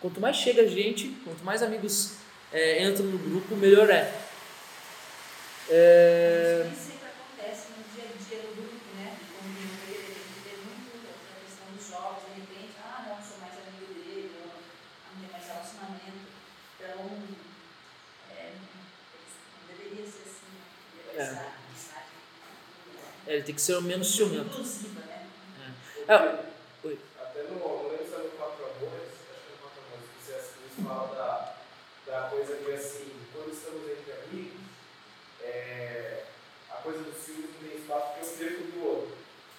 [SPEAKER 8] quanto mais chega gente, quanto mais amigos é, entram no grupo, melhor é. É,
[SPEAKER 2] Isso sempre acontece no dia a dia do grupo, né? Como eu vejo, a gente vê muito a questão dos jovens, de repente, ah, não, sou mais amigo dele, ou não tenho mais relacionamento. Então, é, não deveria ser assim, né? Deveria
[SPEAKER 8] É.
[SPEAKER 2] ser a amizade.
[SPEAKER 8] É, ele tem que ser o menos ciumento.
[SPEAKER 2] Né?
[SPEAKER 8] É,
[SPEAKER 1] Até no, no lembro se é no Quatro Amores, acho que é no Quatro Amores, que o C.S. Lewis fala da, da coisa de assim, quando estamos entre amigos, é, a coisa do ciúme não tem espaço porque eu perco do outro.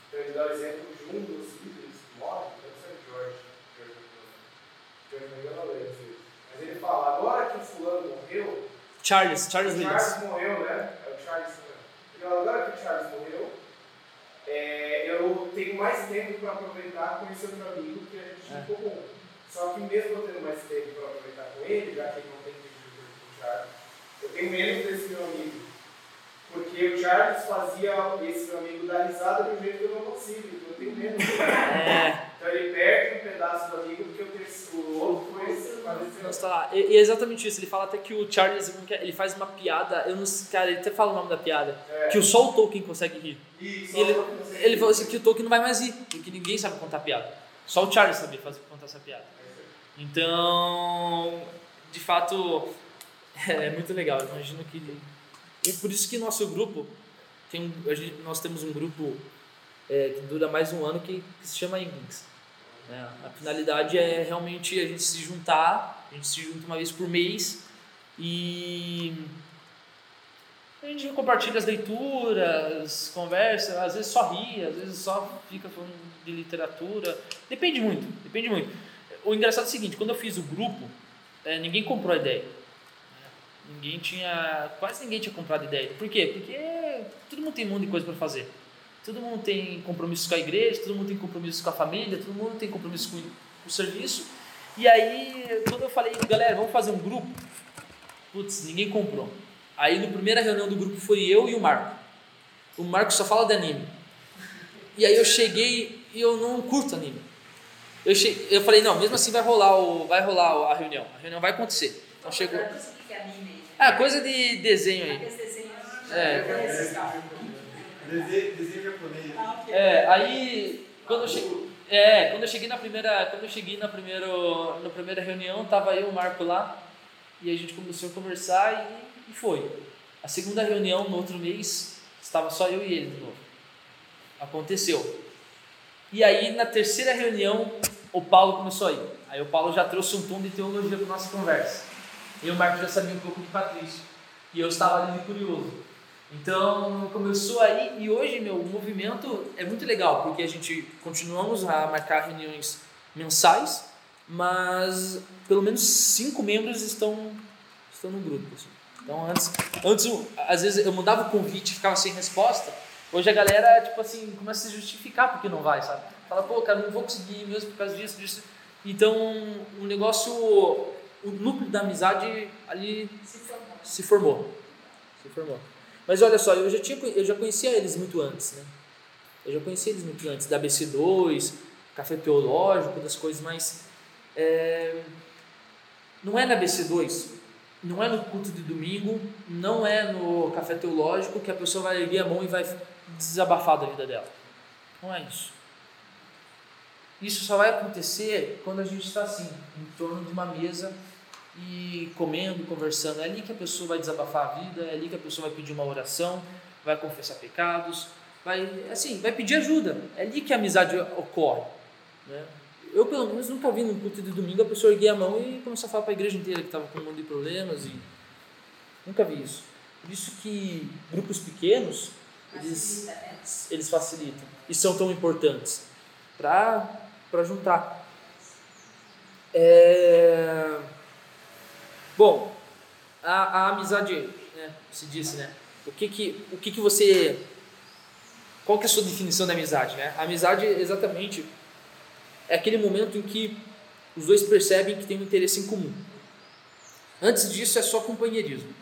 [SPEAKER 1] Então ele dá o exemplo de um dos líderes que morre, deve ser o George, George McClellan. George McClellan não lembro se mas ele fala, agora que o fulano morreu,
[SPEAKER 8] Charles, Charles
[SPEAKER 1] o
[SPEAKER 8] Lewis.
[SPEAKER 1] Charles morreu, né? É o Charles. Ele fala, agora que o Charles morreu, é, eu tenho mais tempo para aproveitar conhecer outro amigo que a gente
[SPEAKER 8] É.
[SPEAKER 1] em comum. Só que mesmo eu tendo mais tempo para aproveitar com ele, já que ele não tem tempo com o Charles, eu tenho menos desse meu amigo. Porque o Charles fazia esse amigo dar risada de um jeito que eu não consigo, então eu tenho dele.
[SPEAKER 8] É,
[SPEAKER 1] Então ele perde um pedaço do amigo porque o, terceiro, outro foi
[SPEAKER 8] lá. E, e é exatamente isso. Ele fala até que o Charles ele faz uma piada. Eu não sei, cara, ele até fala o nome da piada.
[SPEAKER 1] É.
[SPEAKER 8] Que só o Tolkien consegue rir.
[SPEAKER 1] E
[SPEAKER 8] ele,
[SPEAKER 1] você-
[SPEAKER 8] ele falou assim que o Tolkien não vai mais rir, porque ninguém sabe contar piada. Só o Charles sabia fazer, contar essa piada. Então, de fato, *laughs* é muito legal. Eu imagino que. E por isso que nosso grupo, tem um, gente, nós temos um grupo é, que dura mais um ano que, que se chama Inglings. né? A finalidade é realmente a gente se juntar, a gente se junta uma vez por mês e a gente compartilha as leituras, conversa, às vezes só ri, às vezes só fica falando de literatura. Depende muito, depende muito. O engraçado é o seguinte, quando eu fiz o grupo, eh, ninguém comprou a ideia. Ninguém tinha, quase ninguém tinha comprado ideia. Por quê? Porque todo mundo tem um monte de coisa para fazer. Todo mundo tem compromissos com a igreja, todo mundo tem compromissos com a família, todo mundo tem compromissos com o serviço. E aí, quando eu falei, galera, vamos fazer um grupo, putz, ninguém comprou. Aí, na primeira reunião do grupo, foi eu e o Marco. O Marco só fala de anime. E aí eu cheguei e eu não curto anime. Eu, che... eu falei, não, mesmo assim vai rolar, o... vai rolar a reunião. A reunião vai acontecer. Então chegou.
[SPEAKER 2] Que é anime.
[SPEAKER 8] Ah, coisa de desenho aí. É.
[SPEAKER 2] Tá.
[SPEAKER 10] Desenho, japonês.
[SPEAKER 2] Ah.
[SPEAKER 8] É, aí quando eu cheguei, é, quando eu cheguei na primeira, quando eu cheguei na primeiro, na primeira reunião, tava eu e o Marco lá e a gente começou a conversar e, e foi. A segunda reunião no outro mês estava só eu e ele de novo. Aconteceu. E aí na terceira reunião o Paulo começou a ir. Aí o Paulo já trouxe um tom de teologia para nossa conversa. E o Marco já sabia um pouco de Patrício. E eu estava ali curioso. Então começou aí e hoje meu movimento é muito legal porque a gente continuamos a marcar reuniões mensais, mas pelo menos cinco membros estão estão no grupo. assim. Então antes, antes às vezes eu mandava o convite ficava sem resposta. Hoje a galera tipo assim começa a se justificar porque não vai, sabe? Fala pô cara não vou conseguir mesmo por causa disso disso. Então o negócio o núcleo da amizade ali
[SPEAKER 2] Se formou.
[SPEAKER 8] se formou. Mas olha só, eu já, tinha, eu já conhecia eles muito antes, né? Eu já conhecia eles muito antes, da BC2, Café Teológico, das coisas, mas é, não é na BC2, não é no culto de domingo, não é no Café Teológico que a pessoa vai erguer a mão e vai desabafar da vida dela. Não é isso. Isso só vai acontecer quando a gente está assim, em torno de uma mesa e comendo, conversando. É ali que a pessoa vai desabafar a vida, é ali que a pessoa vai pedir uma oração, vai confessar pecados, vai assim, vai pedir ajuda. É ali que a amizade ocorre. Né? Eu, pelo menos, nunca vi num culto de domingo a pessoa erguer a mão e começar a falar para a igreja inteira que estava com um monte de problemas. E... Nunca vi isso. Por isso que grupos pequenos, eles,
[SPEAKER 2] né?
[SPEAKER 8] eles facilitam e são tão importantes para juntar. É... Bom, a, a amizade, né, se disse, né? O que que, o que que você... Qual que é a sua definição da amizade, né? A amizade, exatamente, é aquele momento em que os dois percebem que tem um interesse em comum. Antes disso é só companheirismo.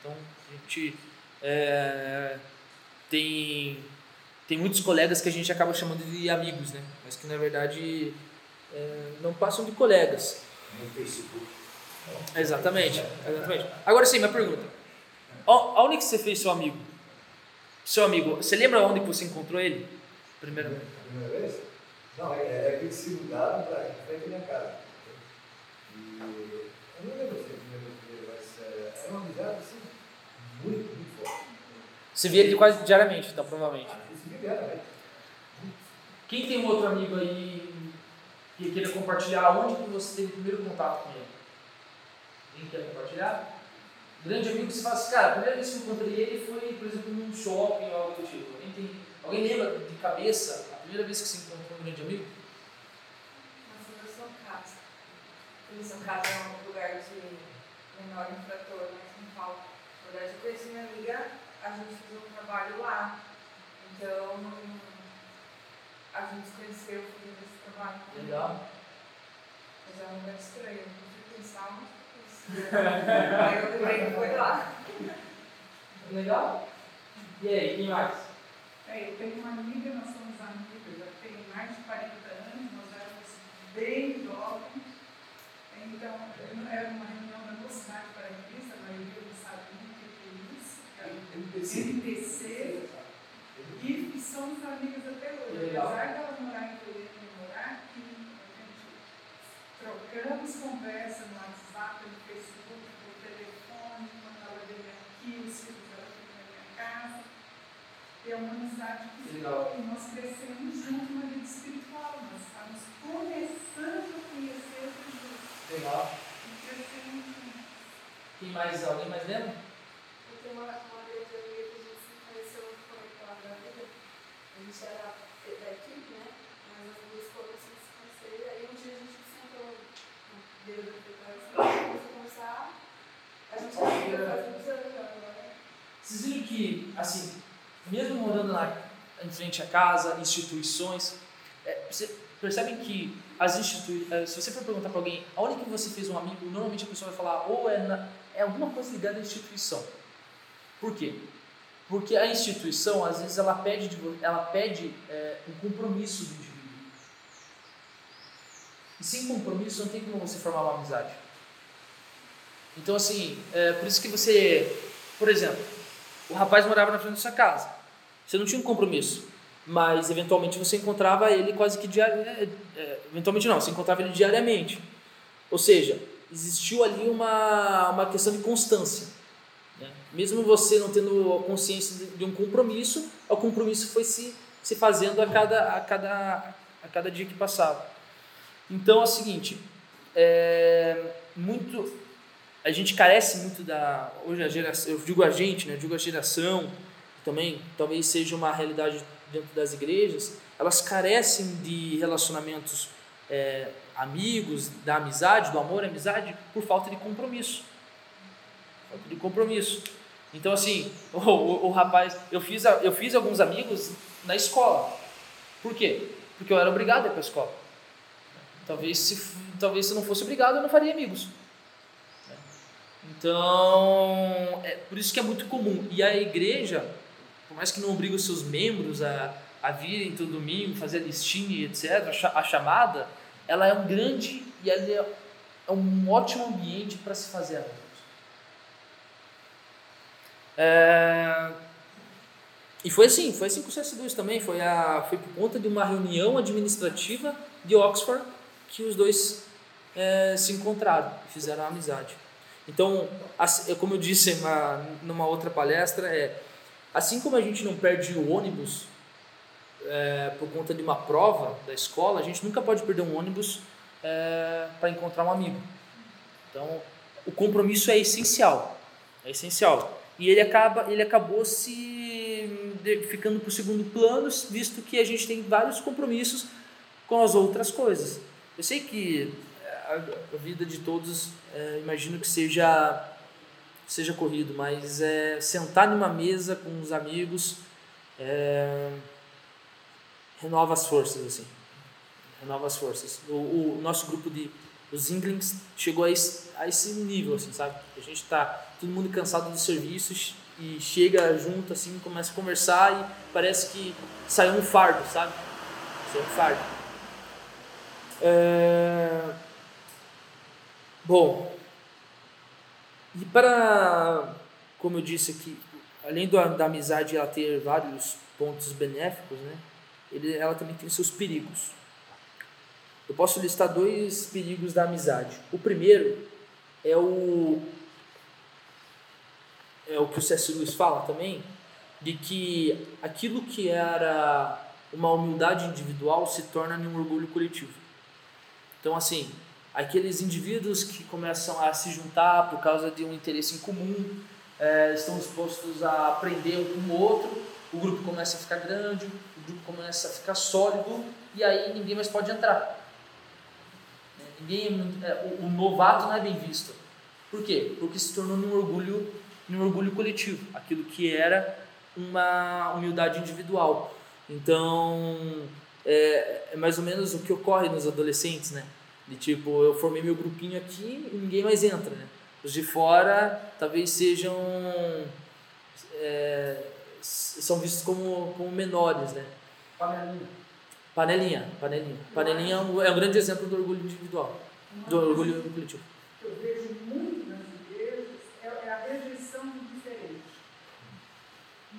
[SPEAKER 8] Então, a gente é, tem, tem muitos colegas que a gente acaba chamando de amigos, né? Mas que, na verdade, é, não passam de colegas.
[SPEAKER 7] No Facebook.
[SPEAKER 8] Exatamente, exatamente. Agora sim, minha pergunta. Aonde que você fez seu amigo? Seu amigo, você lembra onde que você encontrou ele? Primeiramente.
[SPEAKER 7] A primeira vez? Não, é, é que eles se mudaram para frente da minha casa. E eu não lembro se primeira vez ele, mas é, era uma amizade assim, muito, muito forte.
[SPEAKER 8] Você via ele quase diariamente, então, provavelmente.
[SPEAKER 7] Isso me deram, né?
[SPEAKER 8] Quem tem um outro amigo aí que queira compartilhar onde que você teve o primeiro contato com ele? Quem quer compartilhar? Grande amigo que fala assim, cara, a primeira vez que eu encontrei ele foi, por exemplo, num shopping ou algo do tipo. Alguém, tem, alguém lembra de cabeça a primeira vez que você encontrou um grande amigo?
[SPEAKER 5] Nossa, eu sou casa. Eles são casa é um lugar de menor infrator, mas não falta. Na verdade, eu conheci minha amiga, a gente fez um trabalho lá. Então, a gente se conheceu fazendo esse trabalho.
[SPEAKER 8] Legal.
[SPEAKER 5] Mas é um lugar estranho. Mas foi Aí eu lembrei que foi lá.
[SPEAKER 8] Legal? E aí, quem mais?
[SPEAKER 5] É, eu tenho uma amiga, nós somos amigas, já tem mais de 40 anos, nós éramos bem jovens. Então, eu- era uma reunião da Mocidade Paraibista, a maioria não nem o que é isso, que era o MPC, e somos amigas até hoje. Apesar de elas morar em Toledo e morar aqui, a gente trocamos conversa no WhatsApp, no Facebook, por telefone, quando ela veio aqui, os filhos dela ficam na minha casa. E é uma amizade que ficou, e nós crescemos juntos na vida espiritual, nós estamos começando a conhecer Jesus.
[SPEAKER 8] Legal.
[SPEAKER 5] E crescemos juntos.
[SPEAKER 8] Quem mais? Alguém mais lembra?
[SPEAKER 5] Eu tenho uma, uma grande amiga que a gente se conheceu foi lá da vida. A gente era da equipe, né? Mas as duas começamos a se conhecer. E aí um dia a gente sentou
[SPEAKER 8] Vocês viram que, assim, mesmo morando lá em frente à casa, instituições, é, você percebem que as instituições, se você for perguntar para alguém aonde que você fez um amigo, normalmente a pessoa vai falar ou é, na, é alguma coisa ligada à instituição. Por quê? Porque a instituição, às vezes, ela pede, de, ela pede é, um compromisso do. E sem compromisso não tem como você formar uma amizade. Então, assim, é por isso que você, por exemplo, o rapaz morava na frente da sua casa. Você não tinha um compromisso, mas eventualmente você encontrava ele quase que diariamente. eventualmente não, você encontrava ele diariamente. Ou seja, existiu ali uma, uma questão de constância. né? Mesmo você não tendo consciência de, de um compromisso, o compromisso foi se, se fazendo a cada, a, cada, a cada dia que passava. Então é o seguinte, é, muito, a gente carece muito da hoje a geração, eu digo a gente, né, digo a geração também talvez seja uma realidade dentro das igrejas, elas carecem de relacionamentos é, amigos, da amizade, do amor amizade, por falta de compromisso. Falta de compromisso. Então, assim, *laughs* o, o, o rapaz, eu fiz, eu fiz alguns amigos na escola. Por quê? Porque eu era obrigado a ir para a escola. Talvez se, talvez se não fosse obrigado, eu não faria amigos. Então, é por isso que é muito comum. E a igreja, por mais que não obrigue os seus membros a, a virem todo domingo, fazer a listinha e etc., a chamada, ela é um grande e ela é é um ótimo ambiente para se fazer amigos. É, E foi assim, foi assim com o CS2 também, foi, a, foi por conta de uma reunião administrativa de Oxford que os dois é, se encontraram e fizeram amizade. Então, assim, como eu disse numa outra palestra, é assim como a gente não perde o ônibus é, por conta de uma prova da escola, a gente nunca pode perder um ônibus é, para encontrar um amigo. Então, o compromisso é essencial, é essencial. E ele acaba, ele acabou se ficando para o segundo plano, visto que a gente tem vários compromissos com as outras coisas. Eu sei que é, a, vida de todos, é, imagino que seja seja corrido, mas é sentar numa mesa com os amigos é, renova as forças assim, renova as forças. O, o nosso grupo de os Inglings chegou a esse, a esse nível, assim, sabe? A gente tá todo mundo cansado dos serviços e chega junto, assim, começa a conversar e parece que saiu um fardo, sabe? Saiu um fardo. É... Bom, e para, como eu disse aqui, além do, da amizade ela ter vários pontos benéficos, né? Ele, ela também tem seus perigos. Eu posso listar dois perigos da amizade. O primeiro é o é o que o C.S. Lewis fala também, de que aquilo que era uma humildade individual se torna um orgulho coletivo. Então, assim, aqueles indivíduos que começam a se juntar por causa de um interesse em comum, eh, estão dispostos a aprender um com o outro, o grupo começa a ficar grande, o grupo começa a ficar sólido, e aí ninguém mais pode entrar. Ninguém, é é, o, o novato não é bem visto. Por quê? Porque se tornou um orgulho, um orgulho coletivo, aquilo que era uma humildade individual. Então, é, é mais ou menos o que ocorre nos adolescentes, né? De tipo, eu formei meu grupinho aqui e ninguém mais entra, né? Os de fora talvez sejam é, são vistos como, como menores, né?
[SPEAKER 3] Panelinha.
[SPEAKER 8] Panelinha, panelinha. Panelinha é um, é um grande exemplo do orgulho individual, do orgulho coletivo.
[SPEAKER 5] que eu vejo muito nas igrejas é, é a rejeição do diferente.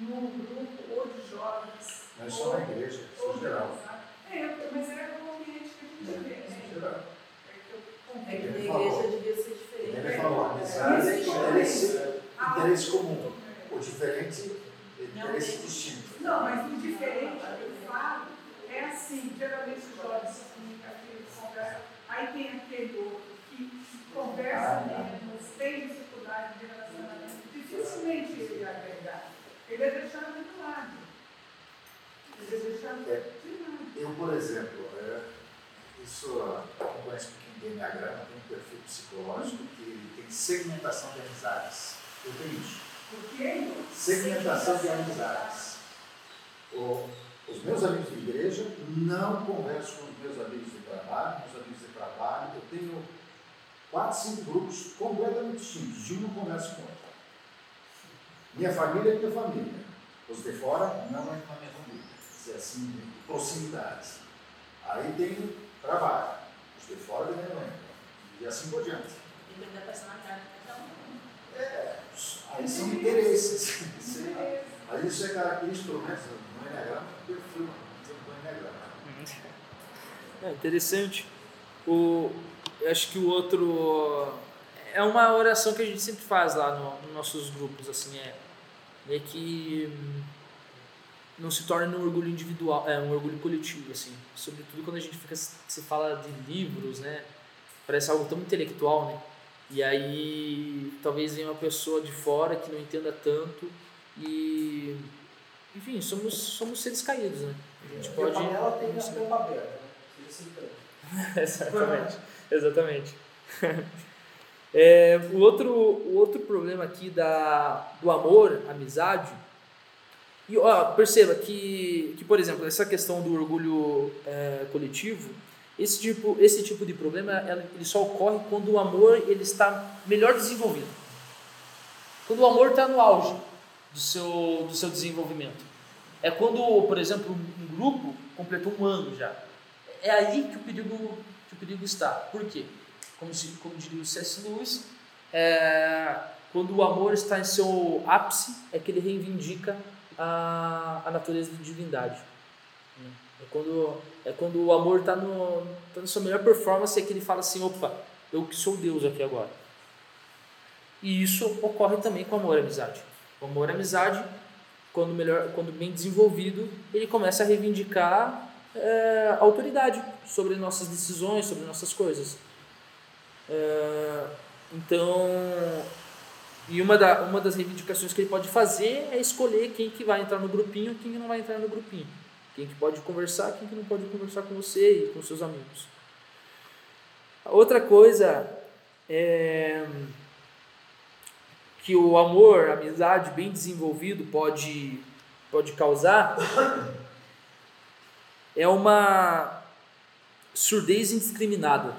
[SPEAKER 5] No grupo ou de jovens.
[SPEAKER 9] Não é só na igreja,
[SPEAKER 5] ou
[SPEAKER 9] é geral.
[SPEAKER 5] sabe? É, eu- mas é o ambiente que a gente vê.
[SPEAKER 9] Isso
[SPEAKER 5] né?
[SPEAKER 9] é geral.
[SPEAKER 5] É que eu
[SPEAKER 2] É que
[SPEAKER 5] convido.
[SPEAKER 2] na
[SPEAKER 9] Ele falou.
[SPEAKER 2] igreja devia ser diferente.
[SPEAKER 9] Ele falou,
[SPEAKER 5] É,
[SPEAKER 9] amizade é interesse,
[SPEAKER 5] Ah,
[SPEAKER 9] interesse comum. O diferente é interesse distinto.
[SPEAKER 5] Não, mas o diferente que eu falo é assim, geralmente os jovens se comunicam, aquele que conversa, aí tem aquele outro que conversa menos, tem dificuldade de relacionamento, dificilmente ele vai agregar. Ele é deixado de lado. Ele é deixado de lado.
[SPEAKER 9] Eu, por exemplo, é, isso ah, eu Enneagrama, tem um perfil psicológico que tem segmentação de amizades. Eu tenho isso.
[SPEAKER 5] Porque
[SPEAKER 9] Segmentação de amizades. O- os meus amigos de igreja não conversam com os meus amigos de trabalho, meus amigos de trabalho. Eu tenho quatro, cinco grupos completamente distintos. De um não conversa com outro. Minha família é minha família. Os de fora não é na minha família. Isso é assim, de proximidade. Aí tem trabalho. De fora minha mãe. E assim por diante.
[SPEAKER 2] Depende da personalidade de cada um.
[SPEAKER 9] É, aí são interesses. *laughs* Mas isso é característico, pelo menos no Enneagrama, do perfil do Enneagrama.
[SPEAKER 8] É interessante. O, eu acho que o outro é uma oração que a gente sempre faz lá no, nos nossos grupos, assim, é, é que hum, não se torne um orgulho individual, é um orgulho coletivo, assim. Sobretudo quando a gente fica se fala de livros, né? Parece algo tão intelectual, né? E aí talvez venha uma pessoa de fora que não entenda tanto e enfim, somos, somos seres caídos, né? A gente
[SPEAKER 3] Porque
[SPEAKER 8] pode.
[SPEAKER 3] a panela tem a tampa aberta, né? *laughs*
[SPEAKER 8] Exatamente, exatamente. *laughs* É, o, outro, o outro problema aqui da, do amor, amizade, e ó, perceba que, que, por exemplo, essa questão do orgulho é, coletivo, esse tipo, esse tipo de problema ela- ele só ocorre quando o amor ele está melhor desenvolvido. Quando o amor está no auge do seu, do seu desenvolvimento. É quando, por exemplo, um grupo completou um ano já. É aí que o perigo, que o perigo está. Por quê? Como, como diria o C.S. Lewis, é, quando o amor está em seu ápice, é que ele reivindica a, a natureza de divindade. É quando, é quando o amor está no, tá na sua melhor performance, é que ele fala assim: opa, eu que sou Deus aqui agora. E isso ocorre também com o amor e amizade. O amor e amizade, quando, melhor, quando bem desenvolvido, ele começa a reivindicar é, autoridade sobre nossas decisões, sobre nossas coisas. É, então, e uma, da, uma das reivindicações que ele pode fazer é escolher quem que vai entrar no grupinho quem que não vai entrar no grupinho. Quem que pode conversar, quem que não pode conversar com você e com seus amigos. A outra coisa é que o amor, a amizade bem desenvolvido pode, pode causar é uma surdez indiscriminada.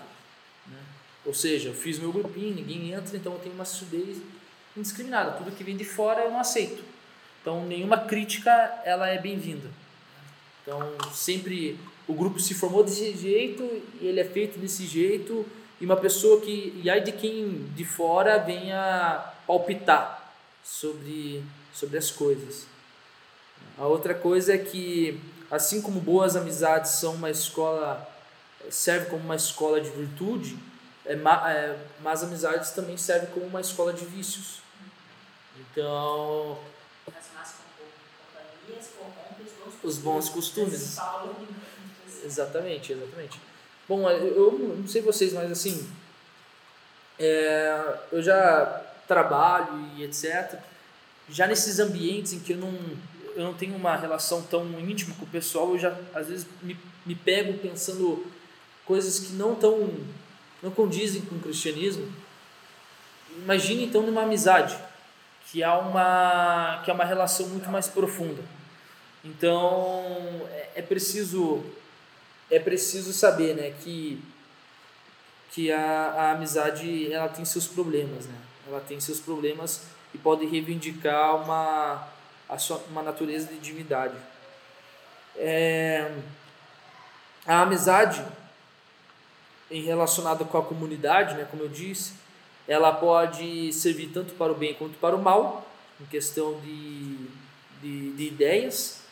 [SPEAKER 8] né? Ou seja, eu fiz meu grupinho, ninguém entra, então eu tenho uma surdez indiscriminada. Tudo que vem de fora eu não aceito. Então nenhuma crítica ela é bem-vinda. Então sempre o grupo se formou desse jeito ele é feito desse jeito e uma pessoa que e aí de quem de fora venha palpitar sobre sobre as coisas. A outra coisa é que assim como boas amizades são uma escola serve como uma escola de virtude, é, é, más amizades também serve como uma escola de vícios. Então,
[SPEAKER 2] As más companhias os bons
[SPEAKER 8] Os bons costumes. Exatamente, exatamente. Bom, eu não sei vocês, mas assim, é, eu já trabalho e etc. Já nesses ambientes em que eu não, eu não tenho uma relação tão íntima com o pessoal, eu já às vezes me, me pego pensando coisas que não tão não condizem com o cristianismo. Imagine então numa amizade que há uma que é uma relação muito mais profunda. Então é, é preciso é preciso saber, né, que que a, a amizade ela tem seus problemas, né? Ela tem seus problemas e pode reivindicar uma a sua, uma natureza de divindade. É, a amizade em relacionada com a comunidade, né, como eu disse, ela pode servir tanto para o bem quanto para o mal, em questão de, de, de ideias.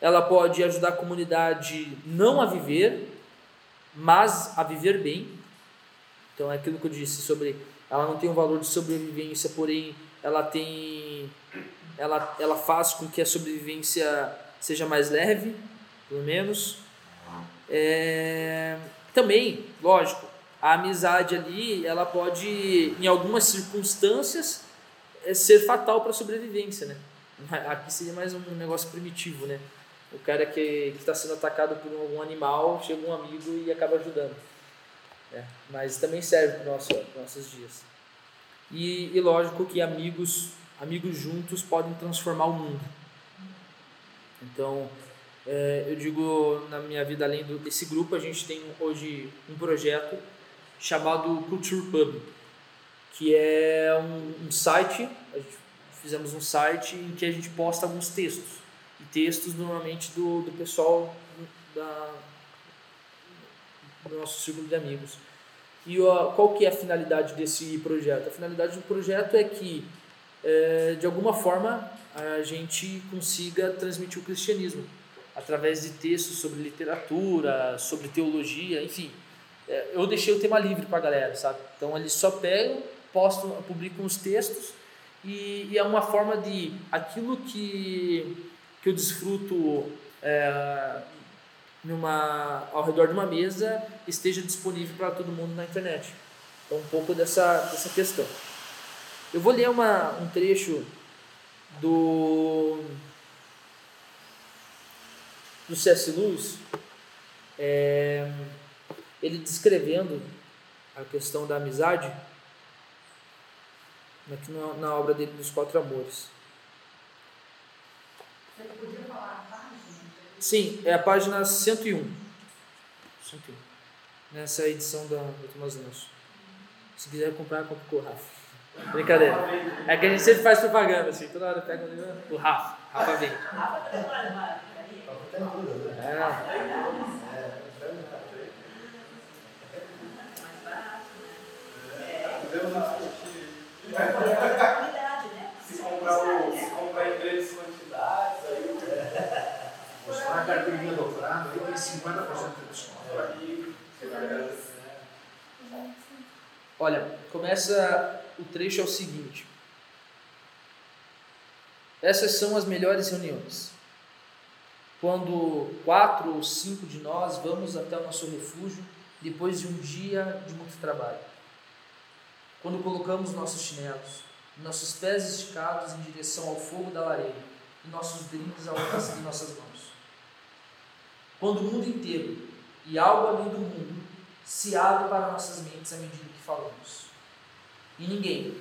[SPEAKER 8] Ela pode ajudar a comunidade não a viver, mas a viver bem. Então é aquilo que eu disse sobre ela não tem um valor de sobrevivência, porém ela tem ela, ela faz com que a sobrevivência seja mais leve, pelo menos. É, também, lógico, a amizade ali, ela pode, em algumas circunstâncias, é, ser fatal para a sobrevivência, né? *laughs* Aqui seria mais um negócio primitivo, né? O cara que está sendo atacado por algum animal, chega um amigo e acaba ajudando. né? Mas também serve para os nosso, nossos dias. E, e lógico que amigos, amigos juntos podem transformar o mundo. Então, é, eu digo na minha vida, além do, desse grupo, a gente tem hoje um projeto chamado Culture Pub, que é um, um site, fizemos um site em que a gente posta alguns textos, e textos normalmente do, do pessoal da, do nosso círculo de amigos. E ó, qual que é a finalidade desse projeto? A finalidade do projeto é que, é, de alguma forma, a gente consiga transmitir o cristianismo através de textos sobre literatura, sobre teologia, enfim. É, eu deixei o tema livre para a galera, sabe? Então eles só pegam, postam, publicam os textos e, e é uma forma de aquilo que, que eu desfruto é, numa, ao redor de uma mesa esteja disponível para todo mundo na internet. Então um pouco dessa, dessa questão. Eu vou ler uma, um trecho do do C.S. Lewis, é, ele descrevendo a questão da amizade, aqui na, na obra dele dos Quatro Amores.
[SPEAKER 2] Você podia falar a página?
[SPEAKER 8] Sim, é a página 101. 101. Nessa edição da, do Tomás Lanço. Se quiser comprar, compra com o Rafa. Brincadeira. É que a gente sempre faz propaganda, assim, toda hora pega o Rafa. Rafa vem.
[SPEAKER 2] Rafa
[SPEAKER 8] Olha, começa o trecho é o seguinte. Essas são as melhores reuniões. Quando quatro ou cinco de nós vamos até o nosso refúgio depois de um dia de muito trabalho. Quando colocamos nossos chinelos, nossos pés esticados em direção ao fogo da lareira e nossos drinks ao alcance de nossas mãos. Quando o mundo inteiro e algo além do mundo se abre para nossas mentes à medida que falamos. E ninguém,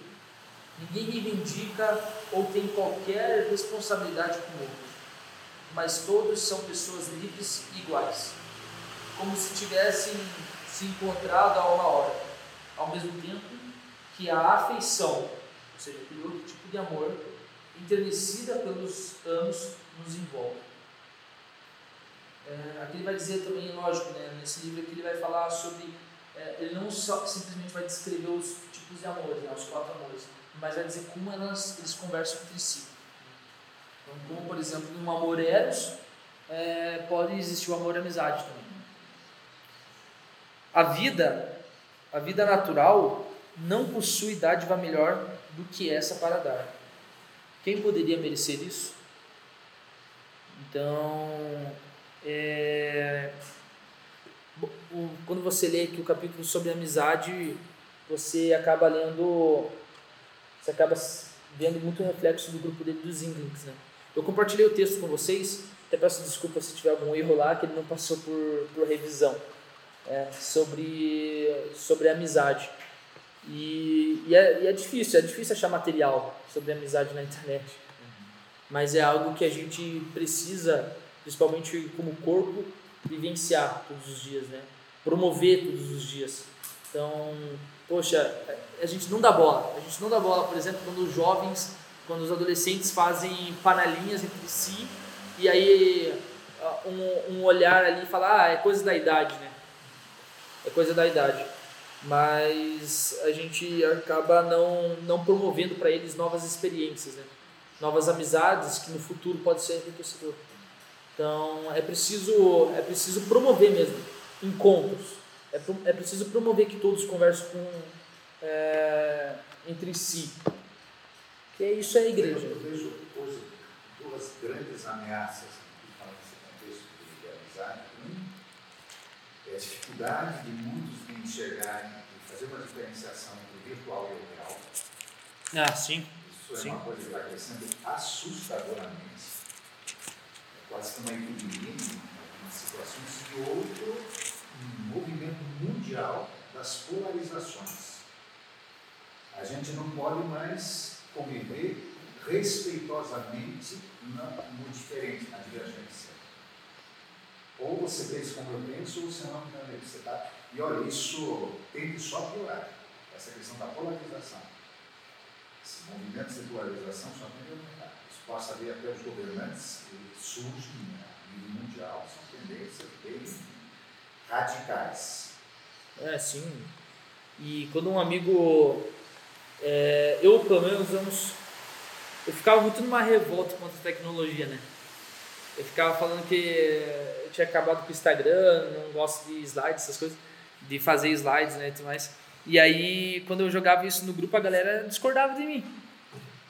[SPEAKER 8] ninguém reivindica ou tem qualquer responsabilidade com o outro, mas todos são pessoas livres e iguais, como se tivessem se encontrado a uma hora, ao mesmo tempo que a afeição, ou seja, aquele outro tipo de amor, enternecida pelos anos, nos envolve. É, aqui ele vai dizer também, lógico, né, nesse livro aqui ele vai falar sobre, é, ele não só simplesmente vai descrever os tipos de amores, né, os quatro amores, mas vai dizer como elas, eles conversam entre si. Então, como por exemplo, no amor eros, é, pode existir o amor amizade também. A vida, a vida natural, não possui dádiva melhor do que essa para dar. Quem poderia merecer isso? Então, é, quando você lê aqui o capítulo sobre amizade, você acaba lendo, você acaba vendo muito reflexo do grupo dele dos Inglings, né? Eu compartilhei o texto com vocês, até peço desculpa se tiver algum erro lá, que ele não passou por, por revisão, é, sobre, sobre amizade. E, e, é, e é difícil, é difícil achar material sobre amizade na internet. Mas é algo que a gente precisa, principalmente como corpo, vivenciar todos os dias, né? Promover todos os dias. Então, poxa, a gente não dá bola. A gente não dá bola, por exemplo, quando os jovens, quando os adolescentes fazem panelinhas entre si e aí ah, um, um olhar ali fala, ah, é coisa da idade, né? É coisa da idade. Mas a gente acaba não, não promovendo para eles novas experiências, né? Novas amizades que no futuro pode ser enriquecedor. Então é preciso é preciso promover mesmo encontros. É, é preciso promover que todos conversem com, é, entre si. É isso é a igreja.
[SPEAKER 9] Eu vejo hoje duas grandes ameaças que falam nesse contexto de amizade. Um é a dificuldade de muitos de enxergarem e fazer uma diferenciação entre o virtual e o real.
[SPEAKER 8] Ah, sim.
[SPEAKER 9] Isso
[SPEAKER 8] Sim.
[SPEAKER 9] é uma coisa que vai crescendo assustadoramente. É quase que uma epidemia em algumas situações. E outro, um movimento mundial das polarizações. A gente não pode mais conviver respeitosamente na, no diferente, na divergência. Ou você pensa como eu penso, ou você não entende. Você tá, e olha, isso tende só a piorar, essa questão da polarização. Esse movimento de polarização só tende a aumentar. Isso passa a ver até os governantes que surgem né, a nível mundial, são tendências bem radicais.
[SPEAKER 8] É, sim. E quando um amigo. É, eu, pelo menos, anos. Eu ficava muito numa revolta contra a tecnologia, né? Eu ficava falando que eu tinha acabado com o Instagram, não gosto de slides, essas coisas, de fazer slides, né, e tudo mais. E aí, quando eu jogava isso no grupo, a galera discordava de mim.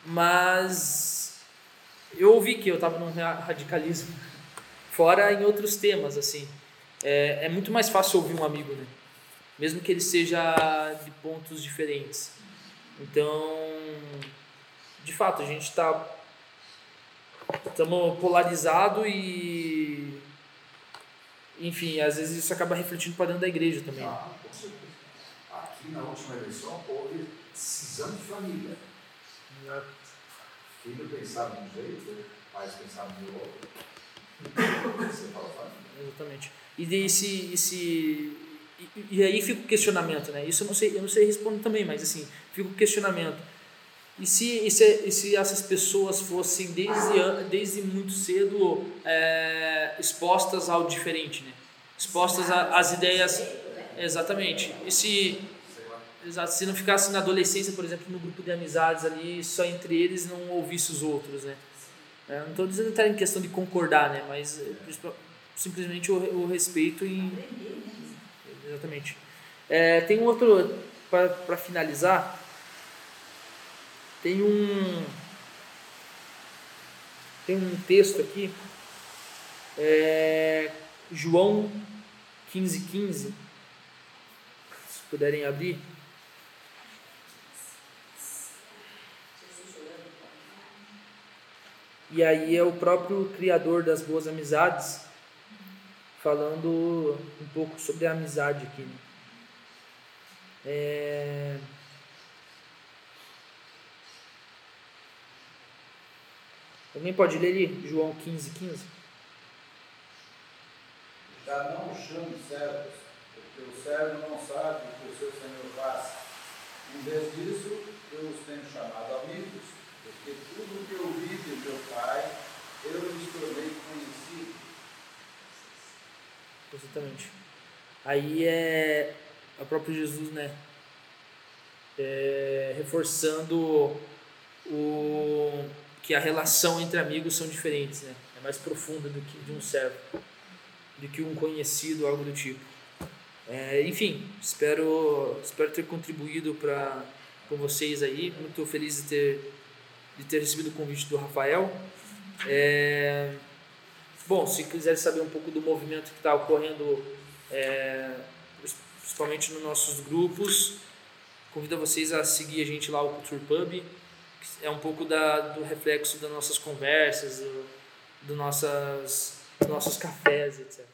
[SPEAKER 8] Mas eu ouvi que eu estava num ra- radicalismo. *laughs* Fora em outros temas, assim. É, é muito mais fácil ouvir um amigo, né? Mesmo que ele seja de pontos diferentes. Então, de fato, a gente está estamos polarizado e enfim, às vezes isso acaba refletindo para dentro da igreja também.
[SPEAKER 9] Ah, com certeza. Aqui na última eleição houve cisão de família. Filho pensava de um jeito, pais pensavam de outro. *laughs* Você fala família.
[SPEAKER 8] Exatamente. E daí esse, esse e, aí fica o questionamento, né? Isso eu não sei, eu não sei responder também, mas assim, fica o questionamento. E se, e se, e se essas pessoas fossem desde, desde muito cedo é, expostas ao diferente, né? Expostas às ideias. Exatamente. E se, exato, se não ficasse na adolescência, por exemplo, no grupo de amizades ali, só entre eles não ouvisse os outros, né? É, não estou dizendo que tá em questão de concordar, né? Mas é, simplesmente o, o respeito e Exatamente. É, tem um outro, para finalizar, tem um, tem um texto aqui, é, João 15,15, 15, se puderem abrir. E aí é o próprio Criador das boas amizades falando um pouco sobre a amizade aqui. Né? É... Alguém pode ler ali? João 15, 15?
[SPEAKER 6] Já não chame servos, porque o servo não sabe o que o seu senhor faz. Em vez disso, eu os tenho chamado amigos, porque tudo que eu vi de meu pai, eu lhes tornei conhecido.
[SPEAKER 8] Exatamente. Aí é o próprio Jesus, né? É, reforçando o que a relação entre amigos são diferentes, né? É mais profunda do que de um servo, do que um conhecido, algo do tipo. É, enfim, espero espero ter contribuído para com vocês aí. Muito feliz de ter de ter recebido o convite do Rafael. É, Bom, se quiser saber um pouco do movimento que está ocorrendo, é, principalmente nos nossos grupos, convido vocês a seguir a gente lá, o Culture Pub. que É um pouco da, do reflexo das nossas conversas, do, do nossas, dos nossos cafés, etc.